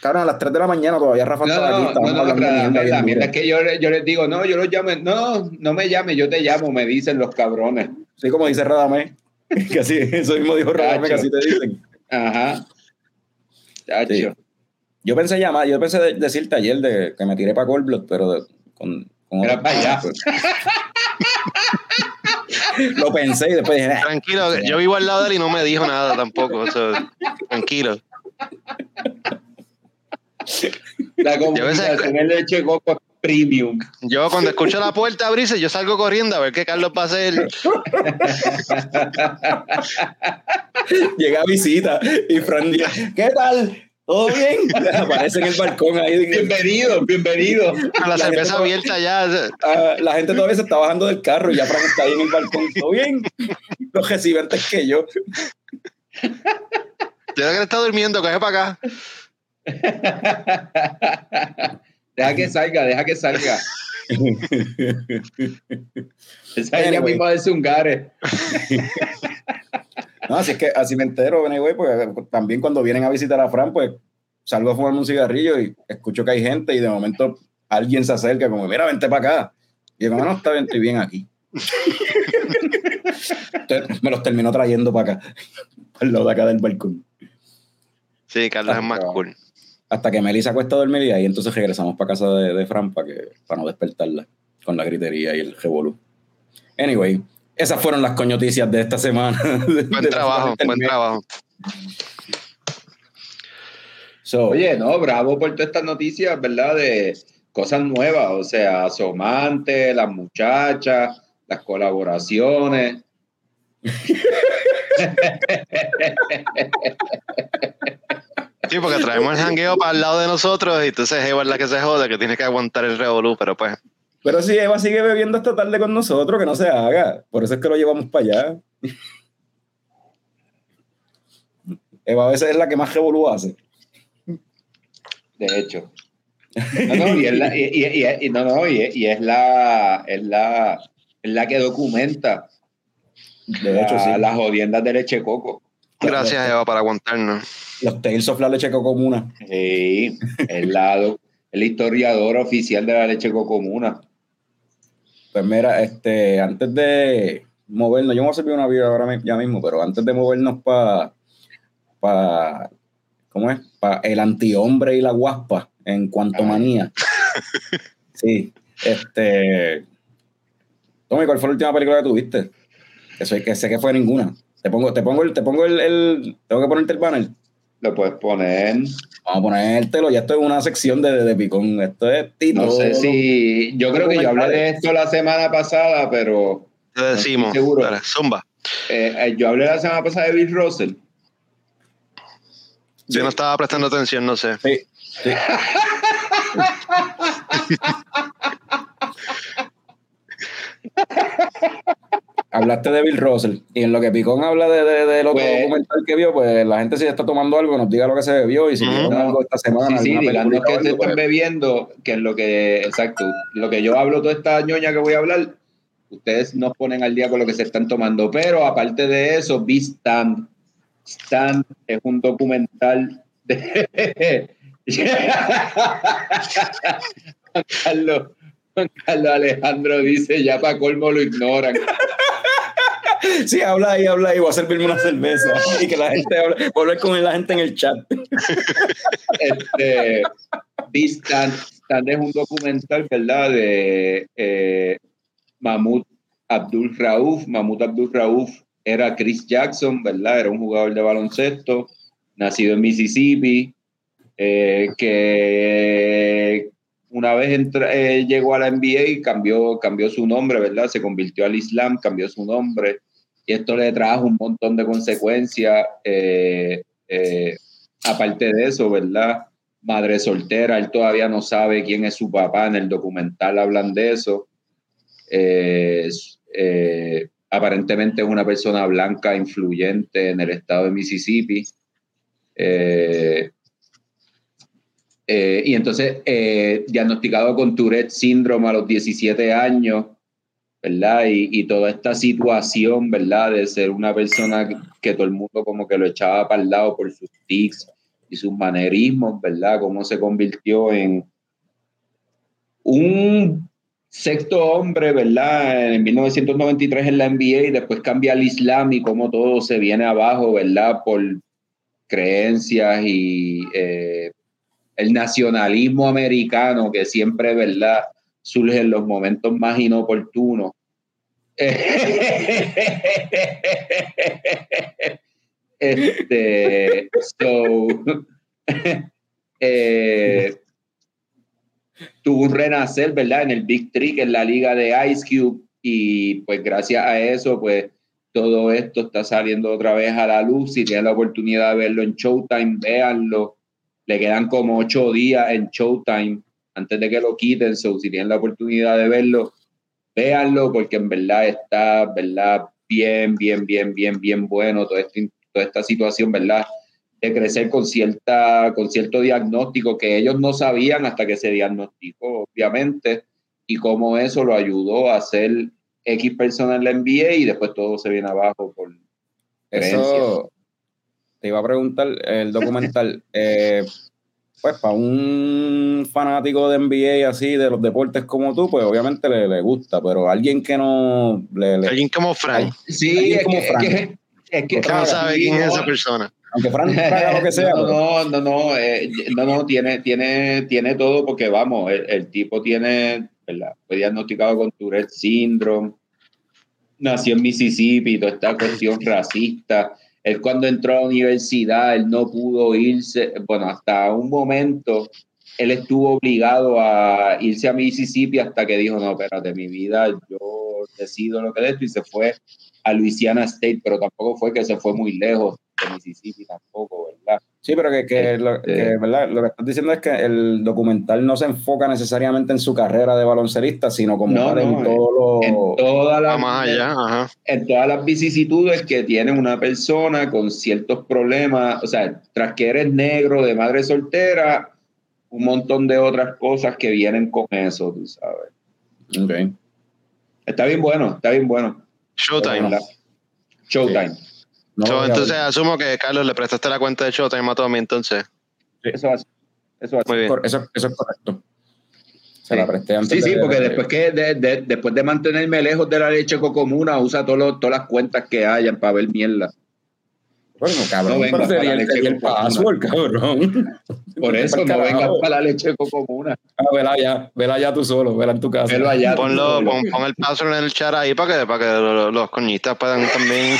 Cabrón, a las 3 de la mañana todavía Rafa No, estaba aquí. no, no, estábamos no, hablando pero de la, mierda la bien mierda duro. es que yo, yo les digo, no, yo los llamo, no, no me llames, yo te llamo, me dicen los cabrones. Sí, como dice Radamé. Que así, eso mismo dijo Radamé, que así te dicen. Ajá. Chacho. Sí. Yo pensé llamar, yo pensé de- decirte ayer de, que me tiré para Cold Blood, pero de- con, Era para allá. Lo pensé y después dije, "Ah". Tranquilo, yo vivo al lado de él y no me dijo nada tampoco. tranquilo. La comunicación en leche coco es premium. Yo cuando escucho la puerta abrirse, yo salgo corriendo a ver qué Carlos va a hacer. llega a visita y Fran dice, ¿qué tal? ¿Todo bien? Aparece en el balcón ahí. Bienvenido, bienvenido. Con la cerveza abierta ya. Ah, la gente todavía se está bajando del carro y ya Fran está ahí en el balcón. ¿Todo bien? Los recibe antes que yo. Yo creo que está durmiendo, coge para acá. Deja que salga, deja que salga. Esa es la misma de Zungares. No, así es que así me entero, anyway, porque también cuando vienen a visitar a Fran, pues salgo a fumarme un cigarrillo y escucho que hay gente y de momento alguien se acerca como, mira, vente para acá. Y yo, no, está bien, estoy bien aquí. Entonces, me los terminó trayendo para acá, al lado de acá del balcón. Sí, Carlos es más cool. Hasta que Meli se acuesta a dormir y ahí entonces regresamos para casa de, de Fran para, que, para no despertarla con la gritería y el revolú. Anyway, esas fueron las coñoticias de esta semana. Buen trabajo, buen trabajo. So, Oye, no, bravo por todas estas noticias, ¿verdad? De cosas nuevas, o sea, Asomante, las muchachas, las colaboraciones. Sí, porque traemos el jangueo para el lado de nosotros y entonces Eva es la que se jode, que tiene que aguantar el revolú, pero pues. Pero si Eva sigue bebiendo esta tarde con nosotros, que no se haga. Por eso es que lo llevamos para allá. Eva a veces es la que más revolú hace. De hecho. No, no, y es la, y, y- y- y- no, no, y, y es la, es la, es la que documenta De hecho, la- sí. las jodiendas de leche coco. Gracias, Eva, por aguantarnos. Los Tales of la leche comuna. Sí, es la, la historiadora oficial de la leche comuna. Pues mira, este, antes de movernos, yo me voy a servir una vida ahora ya mismo, pero antes de movernos para, para, ¿cómo es? Para el antihombre y la guaspa en cuanto manía. Sí, este, Tommy, ¿cuál fue la última película que tuviste? Que, soy, que sé que fue ninguna. Te pongo, te pongo el, te pongo el, el- tengo que ponerte el banner. Lo puedes poner. Vamos a ponértelo, ya esto es una sección de, de, de picón. Esto es Tito. No sé si. Yo creo que yo hablé de esto la semana pasada, pero Te decimos. seguro. Dale, Zumba. eh, eh, yo hablé la semana pasada de Bill Russell. Yo no estaba prestando atención, no sé. Sí, sí. Hablaste de Bill Russell y en lo que Picón habla de, de, del otro Pues- documental que vio, pues la gente si está tomando algo nos diga lo que se bebió y si Ujú. vieron algo esta semana. Sí, sí, que se están pues, bebiendo, que es lo que, exacto, lo que yo hablo, toda esta ñoña que voy a hablar, ustedes nos ponen al día con lo que se están tomando. Pero aparte de eso, vi Stand. Stand es un documental de. Juan Carlos, Juan Carlos Alejandro dice: ya para colmo lo ignoran. Sí, habla ahí, habla ahí, voy a servirme una cerveza y que la gente hable, voy a hablar con la gente en el chat. este, Stand. Stand es un documental, ¿verdad? De eh, Mahmoud Abdul Rauf. Mahmoud Abdul Rauf era Chris Jackson, ¿verdad? Era un jugador de baloncesto, nacido en Mississippi, eh, que una vez entra- eh, llegó a la NBA cambió, cambió su nombre, ¿verdad? Se convirtió al Islam, cambió su nombre. Y esto le trajo un montón de consecuencias. eh, eh, aparte de eso, ¿verdad? Madre soltera, él todavía no sabe quién es su papá, en el documental hablan de eso. Eh, eh, aparentemente es una persona blanca influyente en el estado de Mississippi. Eh, eh, y entonces, eh, diagnosticado con Tourette síndrome a los 17 años, ¿verdad? Y, y toda esta situación, ¿verdad? De ser una persona que, todo el mundo como que lo echaba para el lado por sus tics y sus manerismos, ¿verdad? Cómo se convirtió en un sexto hombre, ¿verdad? En 1993 en la NBA y después cambia al Islam y cómo todo se viene abajo, ¿verdad? Por creencias y eh, el nacionalismo americano que siempre, ¿verdad? Surgen los momentos más inoportunos. Este, so, eh, tuvo un renacer, ¿verdad? En el Big Three, que es la liga de Ice Cube, y pues gracias a eso, pues todo esto está saliendo otra vez a la luz. Si tienen la oportunidad de verlo en Showtime, véanlo. Le quedan como ocho días en Showtime antes de que lo quiten. So, si tienen la oportunidad de verlo, véanlo, porque en verdad está, ¿verdad? Bien, bien, bien, bien, bien bueno todo esto toda esta situación, ¿verdad? De crecer con, cierta, con cierto diagnóstico que ellos no sabían hasta que se diagnosticó, obviamente, y cómo eso lo ayudó a ser X persona en la NBA y después todo se viene abajo por Eso te iba a preguntar, el documental, eh, pues para un fanático de NBA así, de los deportes como tú, pues obviamente le, gusta, pero alguien que no... Le, alguien como Frank. Sí, es como Frank. Es que no sabe quién es esa persona. Aunque Fran haga lo que sea. No, no, no, eh, no, no, tiene, tiene, tiene todo porque vamos, el, tipo tiene, ¿verdad? Fue diagnosticado con Tourette Syndrome, nació en Mississippi, toda esta cuestión racista. Él cuando entró a la universidad, él no pudo irse, bueno, hasta un momento él estuvo obligado a irse a Mississippi hasta que dijo, no, espérate, mi vida, yo decido lo que es esto y se fue a Louisiana State, pero tampoco fue que se fue muy lejos de Mississippi tampoco, ¿verdad? Sí, pero que, que, lo, que, ¿verdad? lo que estás diciendo es que el documental no se enfoca necesariamente en su carrera de baloncerista, sino como no, en todo lo, en todas las, más allá, ajá. en todas las vicisitudes que tiene una persona con ciertos problemas, o sea, tras que eres negro, de madre soltera, un montón de otras cosas que vienen con eso, tú sabes. Ok. Está bien bueno, está bien bueno. Showtime. Showtime. No, entonces asumo que Carlos le prestaste la cuenta de Showtime a Tommy, entonces. Sí. Eso, hace, eso, hace. Muy bien. Eso, eso, es correcto. Se sí. la presté antes. Sí, sí, de, porque de, después, que de, de, después de mantenerme lejos de la leche cocomuna, usa todo todas las cuentas que hayan para ver mierda. Bueno, cabrón, no vengas para la leche el password, cabrón. Por eso no vengas para la leche comuna. Ah, vela allá, vela allá tú solo, vela en tu casa. Velo allá Ponlo, pon, pon, el password en el chat ahí para que, para que los, los coñistas puedan también.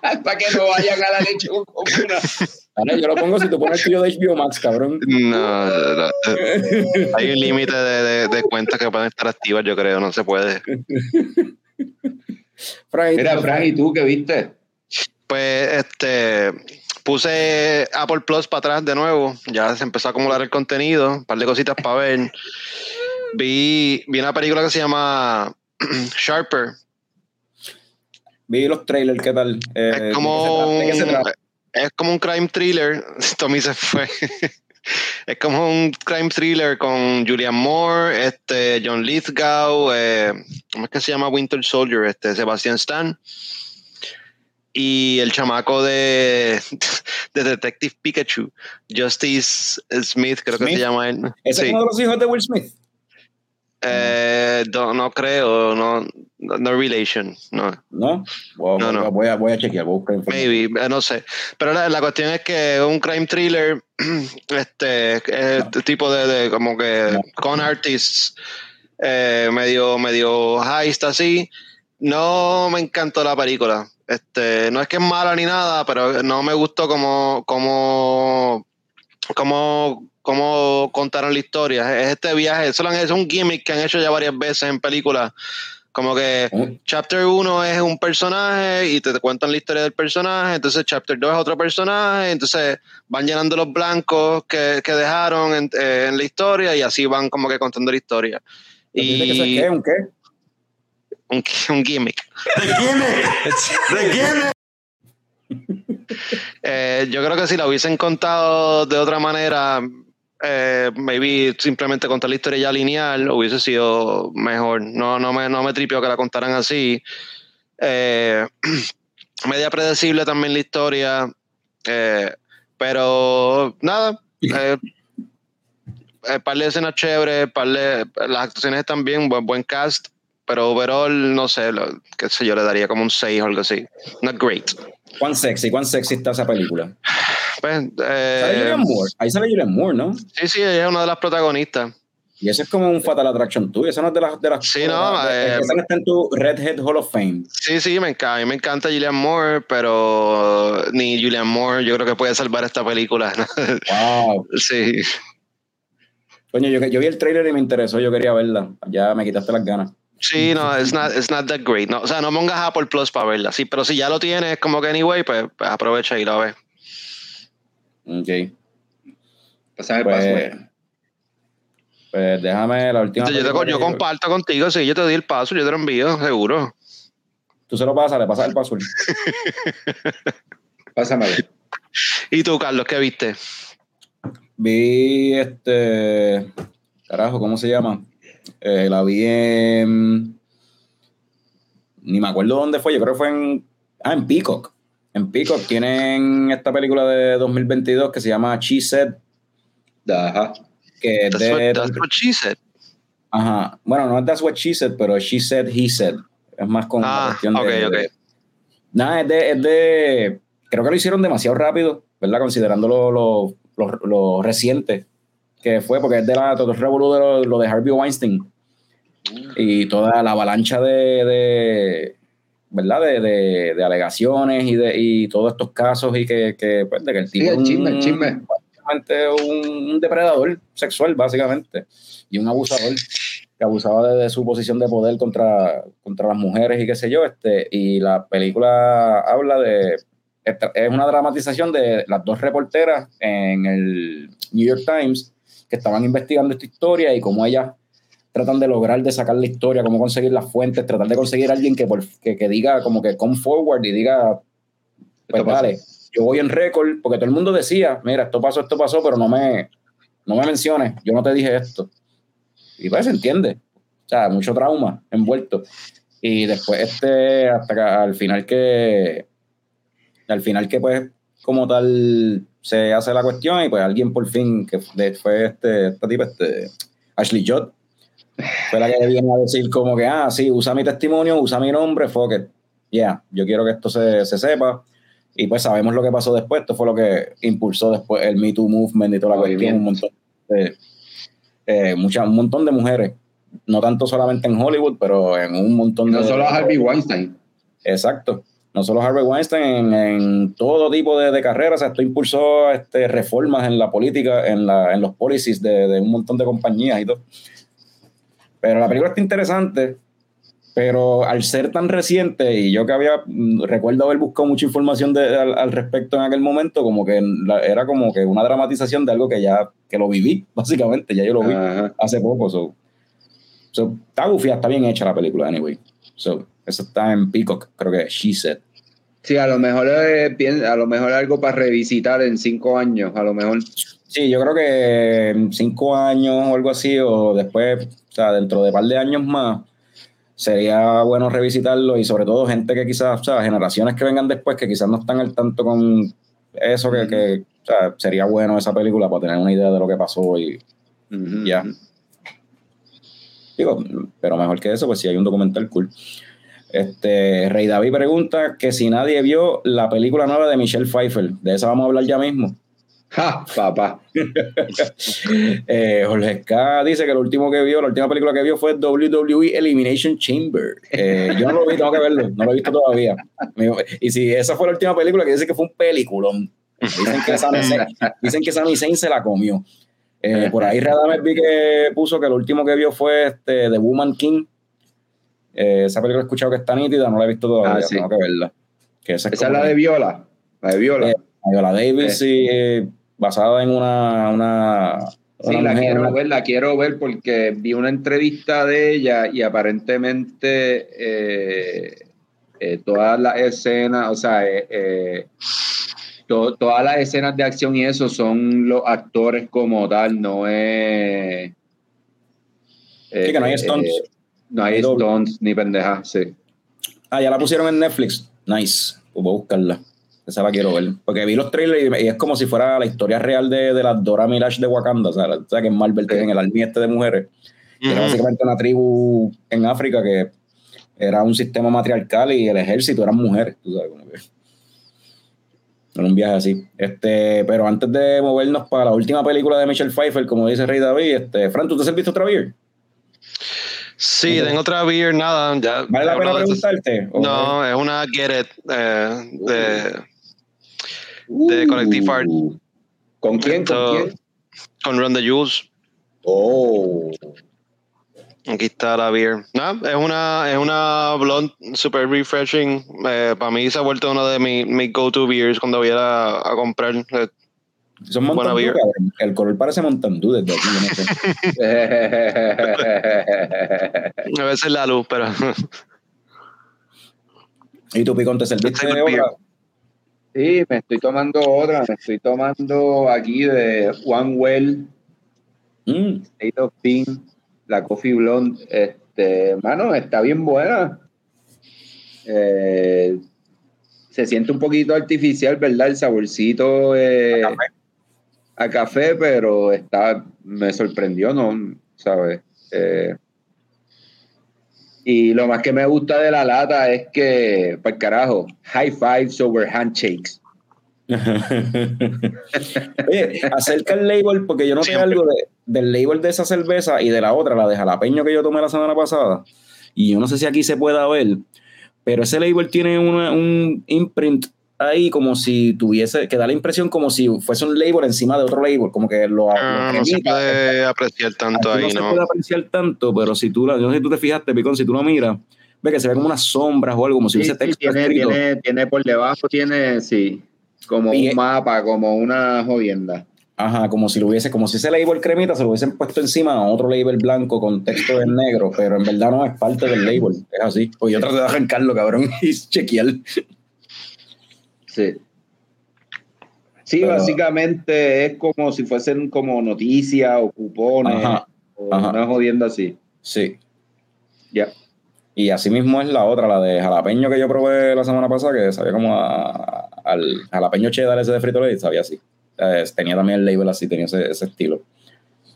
para que no vayan a la leche comuna. Vale, yo lo pongo si tú pones el tuyo de HBO Max, cabrón. No, no, no. hay un límite de, de, de cuentas que pueden estar activas, yo creo, no se puede. Frank, Mira, Frank, ¿y tú qué viste? Pues este puse Apple Plus para atrás de nuevo, ya se empezó a acumular el contenido, un par de cositas para ver. Vi, vi una película que se llama Sharper. Vi los trailers, ¿qué tal? Eh, es, como un, es como un crime thriller. Tommy se fue. es como un crime thriller con Julian Moore, este, John Lithgow, eh, ¿cómo es que se llama Winter Soldier? Este, Sebastian Stan y el chamaco de, de Detective Pikachu, Justice Smith, creo Smith. que se llama él. ¿Ese sí. es uno de los hijos de Will Smith? Eh, no, no, creo, no, no relation, no. ¿No? Wow, no, no. Voy, a, voy a chequear, voy a buscar Maybe, eh, no sé. Pero la, la, cuestión es que un crime thriller, este, este tipo de, de, como que con artists, eh, medio, medio heist así. No me encantó la película. Este, no es que es mala ni nada, pero no me gustó como, como, como, como contaron la historia. Es este viaje, eso es un gimmick que han hecho ya varias veces en películas. Como que ¿Eh? Chapter 1 es un personaje y te, te, cuentan la historia del personaje, entonces Chapter 2 es otro personaje, entonces van llenando los blancos que, que dejaron en, eh, en, la historia y así van como que contando la historia. Y, que eso es qué? ¿Un qué? Un, un gimmick. The gimmick. The gimmick. Eh, yo creo que si lo hubiesen contado de otra manera, eh, maybe simplemente contar la historia ya lineal hubiese sido mejor. No, no me, no me tripió que la contaran así. Eh, media predecible también la historia. Eh, pero nada. Par de escenas chéveres, par de, las actuaciones están bien, buen, buen cast. Pero overall, no sé, lo, qué sé yo, le daría como un 6 o algo así. Not great. ¿Cuán sexy, cuán sexy está esa película? Pues, eh, ¿Sale Julian Moore? Ahí sale Julian Moore, ¿no? Sí, sí, ella es una de las protagonistas. Y eso es como un Fatal Attraction 2. Eso no es de las. De las Sí, no, de- eh, esa no está en tu Redhead Hall of Fame. Sí, sí, me encanta. A mí me encanta Julian Moore, pero ni Julian Moore yo creo que puede salvar esta película. Wow. sí. Coño, yo, yo vi el trailer y me interesó. Yo quería verla. Ya me quitaste las ganas. Sí, no, it's not, it's not that great. No, o sea, no pongas Apple Plus para verla. Sí, pero si ya lo tienes, como que anyway, pues, pues aprovecha y la ves. Ok. Pásame el Pues, password. pues déjame la última. Entonces, yo, te- comparto contigo, sí, yo te doy el paso, yo te lo envío, seguro. Tú se lo pasas, le pasas el password. Pásamelo. ¿Y tú, Carlos, qué viste? Vi este. Carajo, ¿cómo se llama? Eh, la vi en. Ni me acuerdo dónde fue, yo creo que fue en. Ah, en Peacock. En Peacock tienen esta película de 2022 que se llama She Said, Ajá. que es That's de. what, that's what she said. Ajá. Bueno, no es That's What She Said, pero She Said, He Said. Es más con la Ah, cuestión ok, de. ok. Nada, es de, es de. Creo que lo hicieron demasiado rápido, ¿verdad? Considerando lo, lo, lo- lo reciente que fue, porque es de la. Todo el revolú de lo, lo de Harvey Weinstein. Y toda la avalancha de. de ¿Verdad? De, de, de alegaciones y de y todos estos casos y que, que, pues, de que el Sí, tipo. el es chisme, el un- chisme. básicamente un, un depredador sexual, básicamente, y un abusador que abusaba de, su posición de poder contra, contra las mujeres y qué sé yo. Este, y la película habla de. Es una dramatización de las dos reporteras en el New York Times que estaban investigando esta historia y cómo ellas tratan de lograr de sacar la historia, cómo conseguir las fuentes, tratar de conseguir a alguien que, por- que, que diga como que come forward y diga, pues dale, yo voy en récord, porque todo el mundo decía, mira, esto pasó, esto pasó, pero no me, no me menciones, yo no te dije esto. Y pues se entiende. O sea, mucho trauma envuelto. Y después, este, hasta que al final que, al final que pues, como tal, se hace la cuestión y pues alguien por fin, que fue este, esta tipa, este, Ashley Judd, fue la que viene a decir como que, ah, sí, usa mi testimonio, usa mi nombre, fuck it. Yeah, yo quiero que esto se, se sepa. Y pues sabemos lo que pasó después. Esto fue lo que impulsó después el Me Too Movement y toda la cuestión. Un montón de, eh, mucha- un montón de mujeres. No tanto solamente en Hollywood, pero en un montón Y no de. solo a Harvey Weinstein. Exacto. No solo Harvey Weinstein, en, en todo tipo de, de carreras. Esto impulsó este, reformas en la política, en, la, en los policies de, de un montón de compañías y todo. Pero la película está interesante, pero al ser tan reciente, y yo que había, mm, recuerdo haber buscado mucha información de- al, al respecto en aquel momento, como que la- era como que una dramatización de algo que ya, que lo viví, básicamente, ya yo lo vi Ajá. hace poco. So. So, está bufia, está bien hecha la película, anyway. So, eso está en Peacock, creo que She Said. Sí, a lo mejor bien- a lo mejor algo para revisitar en cinco años, a lo mejor. Sí, yo creo que en cinco años o algo así, o después, o sea, dentro de un par de años más, sería bueno revisitarlo y sobre todo gente que quizás, o sea, generaciones que vengan después que quizás no están al tanto con eso, que, que, o sea, sería bueno esa película para tener una idea de lo que pasó y. Ya. digo, pero mejor que eso, pues si hay un documental cool. Este, Rey David pregunta que si nadie vio la película nueva de Michelle Pfeiffer, de esa vamos a hablar ya mismo. Ja, papá. Eh, Jorge K dice que lo último que vio, la última película que vio fue WWE Elimination Chamber. Eh, yo no lo vi, tengo que verlo, no lo he visto todavía. Y si esa fue la última película, que dice que fue un peliculón. Dicen que Sami dicen que Sami Zayn se la comió. Eh, por ahí Radames vi que puso que lo último que vio fue este, The Woman King. Eh, esa película he escuchado que está nítida, no la he visto todavía, Ah, sí. tengo que verla. Que esa es, Esa es como la de Viola. La de Viola. Eh, Viola Davis, y, eh, basada en una, una, Sí, una la mujer, quiero una- ver, la quiero ver porque vi una entrevista de ella y aparentemente eh, eh, todas las escenas, o sea, eh, eh, to- todas las escenas de acción y eso son los actores como tal, no es... Sí, que no hay eh, stunts. No hay Hay doble. stunts ni pendejas, sí. Ah, ya la pusieron en Netflix. Nice. Pues voy a buscarla. Esa la quiero ver. Porque vi los trailers y, y es como si fuera la historia real de, de las Dora Milaje de Wakanda. O sea, la- o sea, que en Marvel Sí. tienen el army este de mujeres. Era básicamente una tribu en África que era un sistema matriarcal y el ejército eran mujeres. tú sabes, como que- En un viaje así. Este, pero antes de movernos para la última película de Michelle Pfeiffer, como dice Rey David, este, Fran, ¿tú te has visto otra beer? Sí, tengo otra beer, nada. Ya, ¿Vale la pena preguntarte? ¿O- No, es una Get It eh, de, de Collective Art Uh. ¿Con quién? ¿Con quién? con Run the Jules. Oh. Aquí está la beer. Nada, es una, es una blonde super refreshing. Eh, para mí se ha vuelto una de mis mis go-to beers cuando voy a, a comprar. Eh, Son Mountain Dew, beer. cabrón. El color parece Mountain Dew desde aquí. a veces la luz, pero ¿Y tú, Picón, te serviste Tengo de otra? Sí, me estoy tomando otra. Me estoy tomando aquí de One Well, Mm, State of Bean, la Coffee Blonde. Este, mano, está bien buena. Eh, se siente un poquito artificial, ¿verdad? El saborcito eh, café. A café, pero está, me sorprendió, ¿no? ¿Sabes? Eh, y lo más que me gusta de la lata es que, para carajo, high fives over handshakes. Oye, acerca el label, porque yo no sé algo de- del label de esa cerveza y de la otra, la de jalapeño que yo tomé la semana pasada. Y yo no sé si aquí se pueda ver, pero ese label tiene una- un imprint ahí como si tuviese, que da la impresión como si fuese un label encima de otro label, como que lo, ah, lo no se puede apreciar tanto ahí, no se ¿no? puede apreciar tanto, pero si tú, la, yo no sé si tú te fijaste, Picón, si tú lo miras, ve que se ve como unas sombras o algo, como si Sí, hubiese sí, texto tiene, escrito. tiene, tiene por debajo, tiene, sí, como Y- un mapa, como una jodienda. Ajá, como si lo hubiese, como si ese label cremita se lo hubiesen puesto encima a otro label blanco con texto en negro, pero en verdad no es parte del label, es así. Pues yo traté de arrancarlo, cabrón, y chequear. Sí. Sí, Pero- básicamente es como si fuesen como noticias o cupones Ajá, o ajá. una jodienda así. Sí. Ya. Y así mismo es la otra, la de jalapeño que yo probé la semana pasada, que sabía como a- al jalapeño cheddar ese de Frito Lay, sabía así. Eh, tenía también el label así, tenía ese, ese estilo.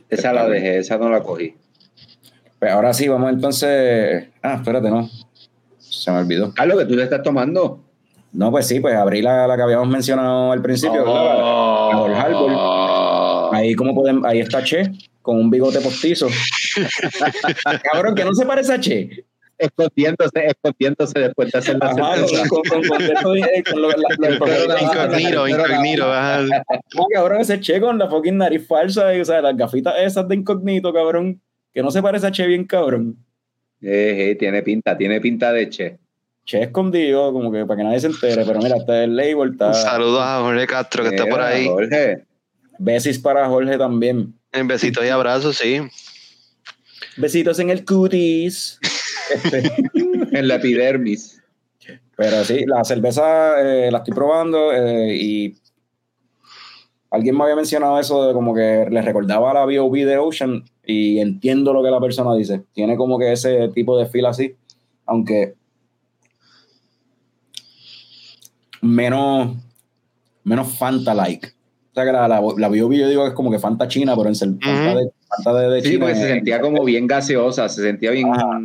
Esa la dejé, esa no la cogí. Pues ahora sí, vamos entonces. Ah, espérate, no. Se me olvidó. Carlos, que tú te estás tomando. No, pues sí, pues abrí la, la que habíamos mencionado al principio, ¿verdad? La- la Old Harbor. Ahí como pueden, ahí está Che, con un bigote postizo. Cabrón, que no se parece a Che. Escondiéndose, escondiéndose después de hacer la Ajá, con, con, con, eh, Incognito, incognito. cabrón, ese Che con la fucking nariz falsa, y, o sea, las gafitas esas de incógnito, cabrón. Que no se parece a Che bien, cabrón. Eh, eh, tiene pinta, tiene pinta de che. Che escondido, como que para que nadie se entere. Pero mira, este es el label, está. Saludos a Jorge Castro que está por ahí. Jorge. Besis para Jorge también. En besitos y abrazos, sí. Besitos en el cutis. Este, En la epidermis. pero sí, la cerveza eh, la estoy probando eh, y alguien me había mencionado eso de como que le recordaba a la B.O.B. de Ocean y entiendo lo que la persona dice. Tiene como que ese tipo de feel así, aunque menos, menos Fanta-like. O sea que la, la, la yo digo que es como que Fanta china, pero en ser, Fanta de, Fanta de, de Sí, China porque se sentía como bien gaseosa, se sentía bien. Ajá.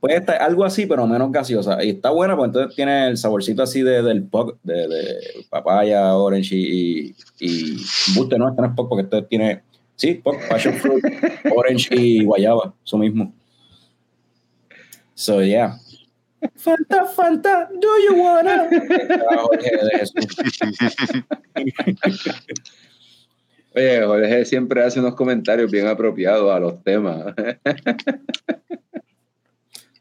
Puede estar algo así, pero menos gaseosa. Y está buena, pues entonces tiene el saborcito así de, del pug, de, de papaya, orange y, y, y buste, no, este no es pug porque este tiene, sí, pug, passion fruit, orange y guayaba, eso mismo. So, yeah. Fanta, Fanta, do you wanna? Ah, Jorge de Jesús. Oye, Jorge siempre hace unos comentarios bien apropiados a los temas.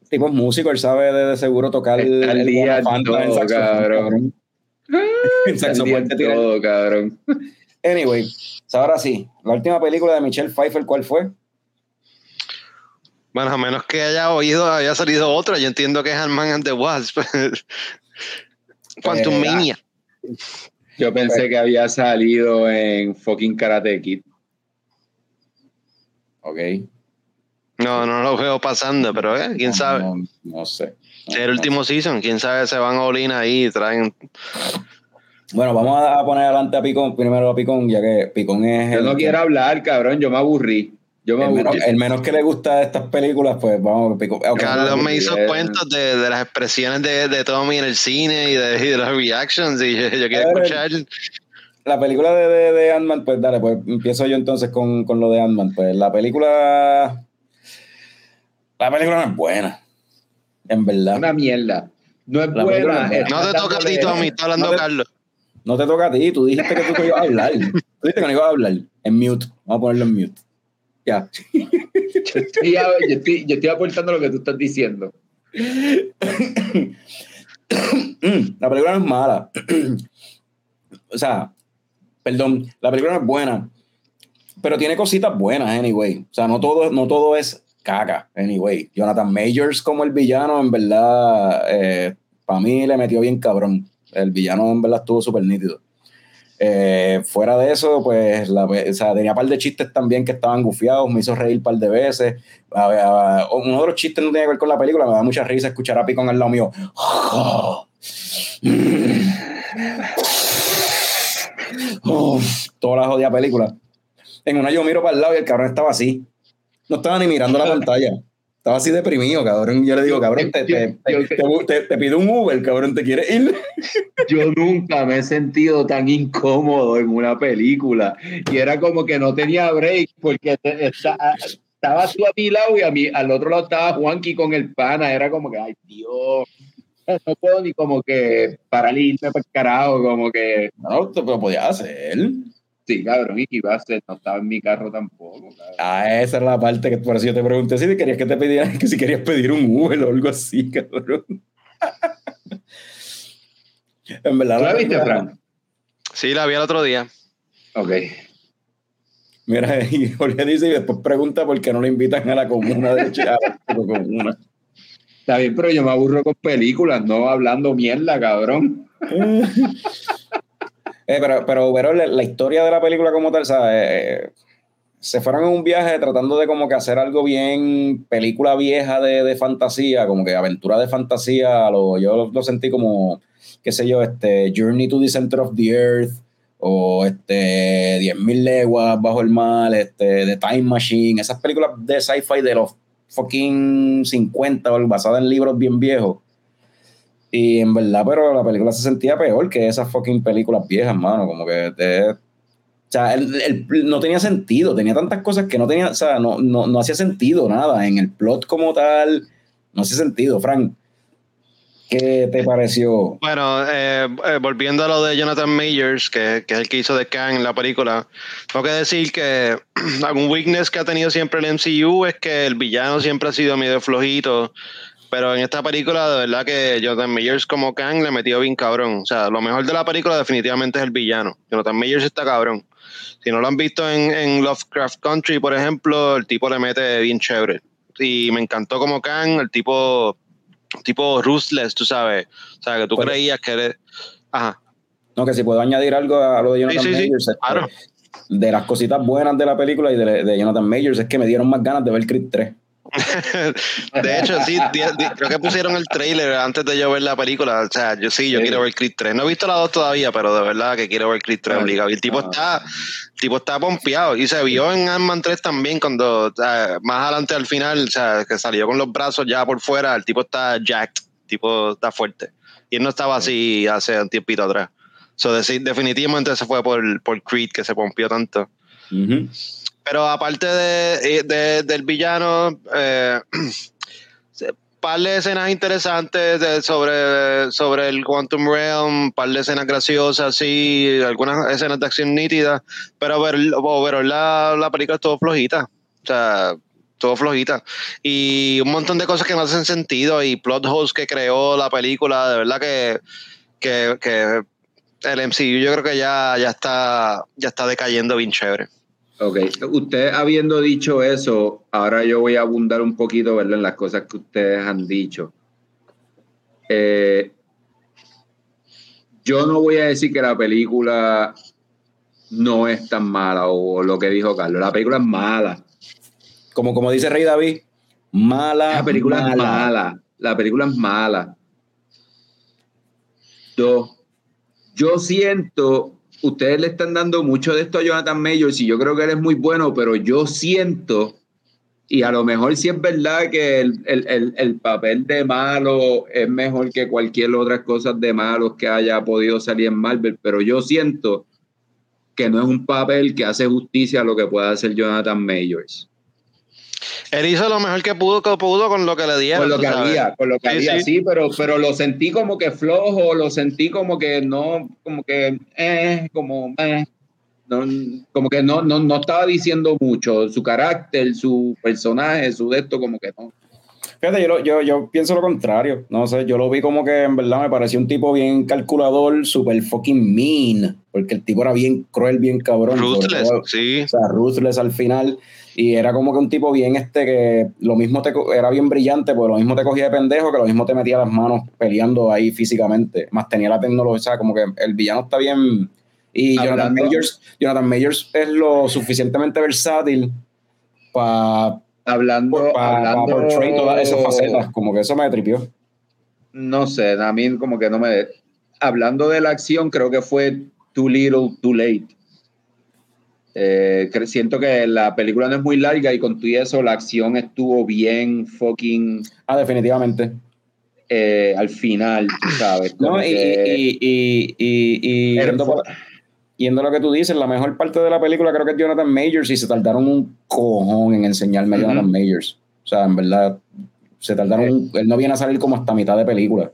Tipo es músico, él sabe de, de seguro tocar el, el día en Fanta en todo, cabrón. En tira el- todo, cabrón. Anyway, ahora sí, la última película de Michelle Pfeiffer, ¿cuál fue? Bueno, a menos que haya oído, haya salido otra. Yo entiendo que es Ant-Man and the Wasp. Quantum Eh, Mania. Yo pensé que había salido en fucking Karate Kid. Ok. No, no lo veo pasando, pero eh, quién sabe. No, no sé. El último season, quién sabe, se van a Olin ahí y traen. Bueno, vamos a a poner adelante a Picón, primero a Picón, ya que Picón es Yo el no que- quiero hablar, cabrón, yo me aburrí. Yo me El menos, aburrí. el menos que le gusta de estas películas, pues vamos. pico- ok. Carlos me hizo bien. cuentos de, de las expresiones de, de Tommy en el cine y de, y de las reactions y yo, yo quiero A ver, escuchar. La película de, de, de Ant-Man, pues dale, pues empiezo yo entonces con, con lo de Ant-Man. Pues la película. La película no es buena. En verdad. Una mierda. No es La buena. es No te toca a ti, Tommy, está hablando No te- Carlos. No te toca a ti, tú dijiste que tú ibas a hablar. Tú dijiste que no ibas a hablar. En mute. Vamos a ponerlo en mute. Ya. Yo estoy, yo, estoy, yo estoy aportando lo que tú estás diciendo. La película no es mala. o sea, perdón, la película no es buena, pero tiene cositas buenas, anyway. O sea, no todo, no todo es caca, anyway. Jonathan Majors como el villano, en verdad, para mí le metió bien cabrón. El villano, en verdad, estuvo súper nítido. Eh, fuera de eso, pues, o sea, tenía un par de chistes también que estaban gufiados, me hizo reír un par de veces. Uno de los chistes no tiene que ver con la película, me da mucha risa escuchar a Picón al lado mío. Oh, toda la jodida película. En una yo miro para el lado y el cabrón estaba así. No estaba ni mirando la pantalla. Estaba así deprimido, cabrón. Yo le digo, cabrón, te, te, te, te- pido un Uber, cabrón, ¿te quieres ir? Yo nunca me he sentido tan incómodo en una película. Y era como que no tenía break porque te- esta- estabas tú a mi lado y a mí, al otro lado estaba Juanqui con el pana. Era como que, ay, Dios. No puedo ni como que parar y irme para el carajo, como que, No, te lo podías hacer. Sí, cabrón, y que iba a ser, no estaba en mi carro tampoco, cabrón. Ah, esa es la parte que por eso yo te pregunté si querías que te pidieran, que si querías pedir un Uber o algo así, cabrón. en verdad. ¿Tú la viste, película- Fran? Sí, la vi el otro día. Ok. Mira, y Jorge dice y después pregunta por qué no lo invitan a la comuna de Chiapas. comuna. Está bien, pero yo me aburro con películas, no hablando mierda, cabrón. Eh, pero, pero, la, historia de la película como tal, ¿sabes? Eh, se fueron en un viaje tratando de como que hacer algo bien película vieja de, de fantasía, como que aventura de fantasía, lo, yo lo, lo sentí como, qué sé yo, este Journey to the Center of the Earth, o este 10.000 leguas bajo el mar, este The Time Machine, esas películas de sci-fi de los fucking 50 o basadas en libros bien viejos. Y en verdad, pero la película se sentía peor que esas fucking películas viejas, mano. Como que te- o sea, el- el- no tenía sentido, tenía tantas cosas que no tenía, o sea, no, no, no hacía sentido nada. En el plot como tal, no hacía sentido. Frank, ¿qué te pareció? Bueno, eh, eh, volviendo a lo de Jonathan Majors, que, que es el que hizo de Kang en la película, tengo que decir que algún weakness que ha tenido siempre el MCU es que el villano siempre ha sido medio flojito, pero en esta película de verdad que Jonathan Majors como Kang le metió bien cabrón. O sea, lo mejor de la película definitivamente es el villano. Jonathan Majors está cabrón. Si no lo han visto en, en Lovecraft Country, por ejemplo, el tipo le mete bien chévere. Y me encantó como Kang, el tipo tipo ruthless, tú sabes. O sea, que tú creías que eres. Ajá. No, que si puedo añadir algo a lo de Jonathan Sí, sí, sí, Majors. este, claro. De las cositas buenas de la película y de, de Jonathan Majors es que me dieron más ganas de ver Creed 3. De hecho, sí, creo que pusieron el trailer antes de yo ver la película. O sea, yo sí, yo Sí. quiero ver Creed 3. No he visto la 2 todavía, pero de verdad que quiero ver Creed 3 Ah, obligado. Y el tipo ah. está, el tipo está pompeado. Y se vio en Ant-Man 3 también cuando o sea, más adelante al final, o sea, que salió con los brazos ya por fuera, el tipo está jacked, el tipo está fuerte. Y él no estaba así hace un tiempito atrás. So, deci- definitivamente se fue por, por Creed que se pompió tanto. Ujú. Pero aparte de, de- del villano, eh, par de escenas interesantes sobre, sobre el Quantum Realm, par de escenas graciosas, sí, algunas escenas de acción nítidas, pero pero la, la película es todo flojita. O sea, todo flojita. Y un montón de cosas que no hacen sentido y plot holes que creó la película, de verdad que, que, que el MCU yo creo que ya, ya está ya está decayendo bien chévere. Ok, usted habiendo dicho eso, ahora yo voy a abundar un poquito, ¿verdad? En las cosas que ustedes han dicho. Eh, yo no voy a decir que la película no es tan mala o lo que dijo Carlos. La película es mala. Como, como dice Rey David, mala. La película es mala. mala. La película es mala. Dos. Yo siento ustedes le están dando mucho de esto a Jonathan Majors y yo creo que él es muy bueno, pero yo siento, y a lo mejor sí es verdad que el, el- el- el papel de malo es mejor que cualquier otra cosa de malos que haya podido salir en Marvel, pero yo siento que no es un papel que hace justicia a lo que puede hacer Jonathan Majors. Él hizo lo mejor que pudo, que pudo con lo que le dieron. Con lo que sabes. había, con lo que Sí, había, sí. sí, pero, pero lo sentí como que flojo, lo sentí como que no, como que, eh, como, eh, no, como que no, no, no estaba diciendo mucho, su carácter, su personaje, su de esto, como que no. Fíjate, yo, lo- yo, yo pienso lo contrario. No sé, yo lo vi como que en verdad me pareció un tipo bien calculador, super fucking mean, porque el tipo era bien cruel, bien cabrón. Ruthless, todo, sí. O sea, ruthless al final. Y era como que un tipo bien este que lo mismo te era bien brillante, porque lo mismo te cogía de pendejo, que lo mismo te metía las manos peleando ahí físicamente. Más tenía la tecnología, o sea, como que el villano está bien. Y Jonathan Hablando- Majors, Jonathan Majors es lo suficientemente versátil para Hablando, hablando portray todas esas facetas. Como que eso me tripió. No sé, a mí como que no me... Hablando de la acción, creo que fue Too Little, Too Late. Eh, siento que la película no es muy larga y con todo y eso la acción estuvo bien fucking Ah, definitivamente. eh, al final, tú ¿sabes? No, y, que- y, y, yendo, fu- por- yendo a lo que tú dices, la mejor parte de la película creo que es Jonathan Majors y se tardaron un cojón en enseñarme a. Jonathan Majors. O sea, en verdad, se tardaron. un- él no viene a salir como hasta mitad de película.